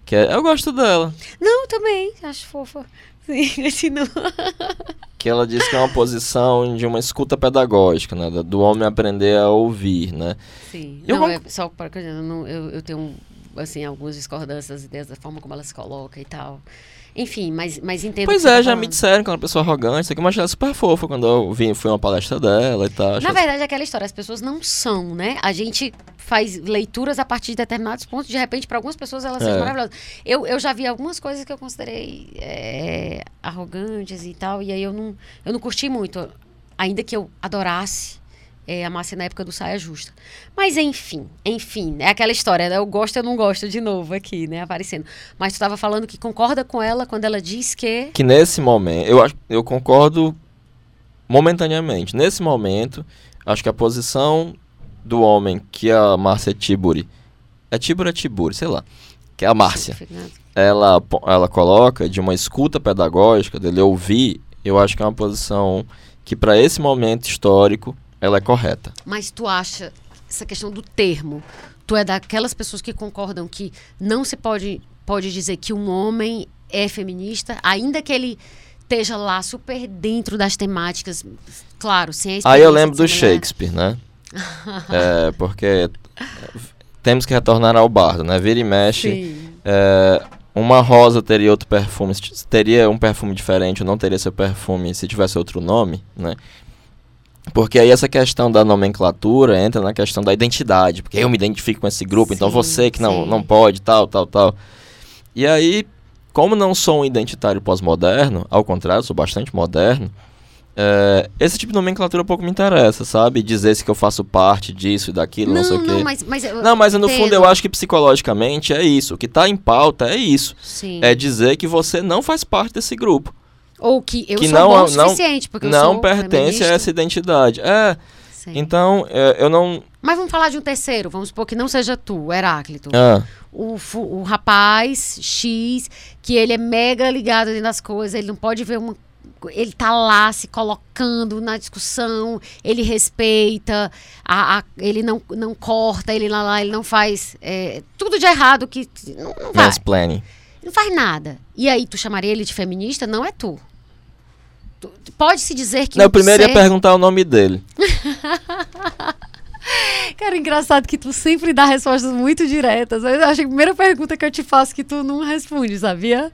Que é- eu gosto dela.
Não, também, acho fofa. Sim, continua.
que ela diz que é uma posição de uma escuta pedagógica, né? do- homem aprender a ouvir, né?
Sim.
Eu
não,
conc-
é só para eu, não- eu, eu tenho assim algumas discordâncias das ideias da forma como ela se coloca e tal. Enfim, mas mas entendo.
Pois é,
tá
já me
falando.
disseram que é uma pessoa arrogante, isso aqui, mas ela é super fofa quando eu vi, fui uma palestra dela e tal.
Na verdade, é aquela história, as pessoas não são, né? A gente faz leituras a partir de determinados pontos, de repente, para algumas pessoas elas são
É.
maravilhosas. Eu, eu já vi algumas coisas que eu considerei é, arrogantes e tal, e aí eu não, eu não curti muito, ainda que eu adorasse é, a Márcia na época do Saia Justa. Mas enfim, enfim, é aquela história, né? Eu gosto, eu não gosto de novo aqui, né? Aparecendo. Mas tu estava falando que concorda com ela quando ela diz que.
Que nesse momento, eu, acho, eu concordo momentaneamente. Nesse momento, acho que a posição do homem que a Márcia Tiburi. É Tiburi é Tiburi? Sei lá. Que é a Márcia. ela, po- ela coloca de uma escuta pedagógica, dele ouvir, eu acho que é uma posição que para esse momento histórico ela é correta.
Mas tu acha essa questão do termo? Tu é daquelas pessoas que concordam que não se pode, pode dizer que um homem é feminista, ainda que ele esteja lá super dentro das temáticas, claro, sem a
Aí eu lembro do. Shakespeare, né? é, porque temos que retornar ao bardo, né? Vira e mexe. É, uma rosa teria outro perfume, teria um perfume diferente ou não teria seu perfume se tivesse outro nome, né? Porque aí essa questão da nomenclatura entra na questão da identidade, porque eu me identifico com esse grupo, então sim, então você que não, não pode, tal, tal, tal. E aí, como não sou um identitário pós-moderno, ao contrário, sou bastante moderno, é, esse tipo de nomenclatura pouco me interessa, sabe? Dizer se que eu faço parte disso e daquilo, não, não sei o quê.
Não, mas, mas,
não, mas no fundo eu acho que psicologicamente é isso. O que está em pauta é isso.
Sim.
É dizer que você não faz parte desse grupo.
Ou que eu que sou não, bom o suficiente, porque
não
eu
pertence
feminista.
a essa identidade. É. Sim. Então, é, eu não.
Mas vamos falar de um terceiro, vamos supor que não seja tu, Heráclito.
Ah.
O, o rapaz X, que ele é mega ligado nas coisas, ele não pode ver uma ele tá lá se colocando na discussão, ele respeita, a, a, ele não, não corta, ele lá, lá ele não faz é, tudo de errado que não, não vai.
Mansplaining.
Não faz nada. E aí tu chamaria ele de feminista? Não é tu. tu pode se dizer que
Não, eu primeiro ser... ia perguntar o nome dele.
Cara, engraçado que tu sempre dá respostas muito diretas. Eu acho que a primeira pergunta que eu te faço que tu não responde, sabia?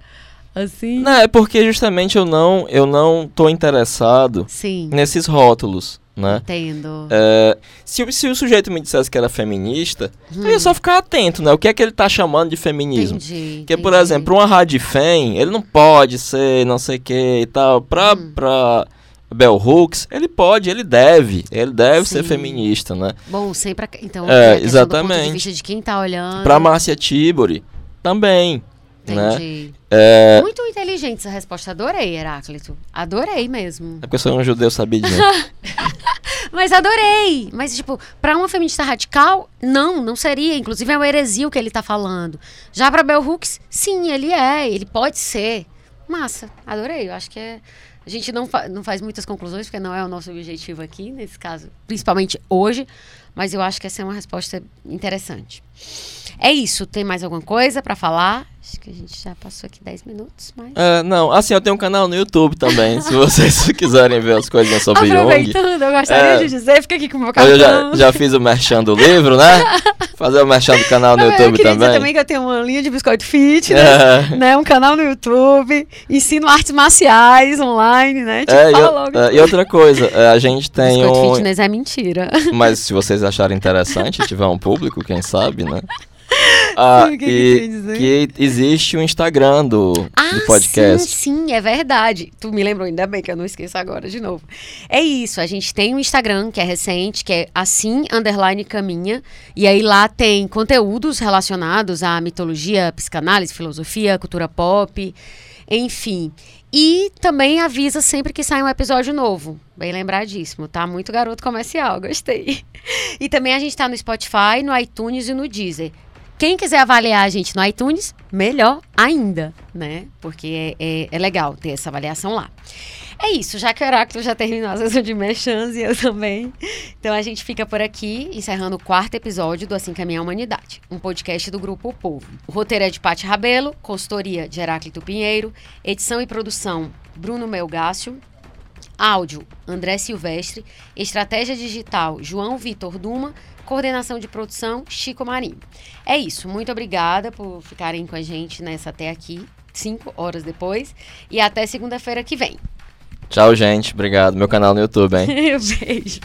Assim.
Não, é porque justamente eu não, eu não tô interessado
Sim.
nesses rótulos, né?
Entendo.
É, se, se o sujeito me dissesse que era feminista, hum. eu ia só ficar atento, né? O que é que ele tá chamando de feminismo?
Entendi,
Porque, por exemplo, uma radifem, ele não pode ser não sei o que e tal. Pra, hum. pra Bell Hooks, ele pode, ele deve, ele deve Sim. ser feminista, né?
Bom, sempre. Então,
é, exatamente. Do ponto de
vista de quem tá olhando.
Pra Márcia Tibori, também. Né?
Entendi.
Né? É...
Muito inteligente essa resposta. Adorei, Heráclito. Adorei mesmo.
É porque eu sou um judeu sabidinho.
Mas adorei. Mas, tipo, pra uma feminista radical, não, não seria. Inclusive, é uma heresia o que ele tá falando. Já pra Bell Hooks, sim, ele é. Ele pode ser. Massa. Adorei. Eu acho que é... A gente não, fa não faz muitas conclusões, porque não é o nosso objetivo aqui, nesse caso, principalmente hoje. Mas eu acho que essa é uma resposta interessante. É isso. Tem mais alguma coisa para falar? Acho que a gente já passou aqui 10 minutos, mas...
É, não, assim, eu tenho um canal no YouTube também, se vocês quiserem ver as coisas sobre Jung.
Aproveitando, eu gostaria é, de dizer, fica aqui com o meu cartão.
Eu já, já fiz o merchan do livro, né? Fazer o merchan do canal no YouTube
eu
também.
Dizer também que eu tenho uma linha de biscoito fitness, é. né? Um canal no YouTube, ensino artes marciais online, né?
Tipo, é, e, é, e, outra coisa, é, a gente tem
biscoito
um...
fitness é mentira.
Mas se vocês acharem interessante, tiver um público, quem sabe, né? Ah, que, que, que, existe o um Instagram do,
ah,
do podcast.
Sim, sim, é verdade. Tu me lembrou, ainda bem que eu não esqueço agora de novo. É isso, a gente tem um Instagram que é recente, que é assim, underline caminha. E aí lá tem conteúdos relacionados à mitologia, psicanálise, filosofia, cultura pop, enfim. E também avisa sempre que sai um episódio novo. Bem lembradíssimo, tá? Muito garoto comercial, gostei. E também a gente tá no Spotify, no iTunes e no Deezer. Quem quiser avaliar a gente no iTunes, melhor ainda, né? Porque é, é, é legal ter essa avaliação lá. É isso, já que o Heráclito já terminou a sessão de mechãs e eu também. Então a gente fica por aqui, encerrando o quarto episódio do Assim Caminha a Humanidade, um podcast do Grupo o Povo. O roteiro é de Pati Rabelo, consultoria de Heráclito Pinheiro, edição e produção Bruno Melgácio, áudio André Silvestre, estratégia digital João Vitor Duma, coordenação de produção Chico Marinho. É isso, muito obrigada por ficarem com a gente nessa até aqui, cinco horas depois, e até segunda-feira que vem.
Tchau, gente. Obrigado. Meu canal no YouTube, hein?
Beijo.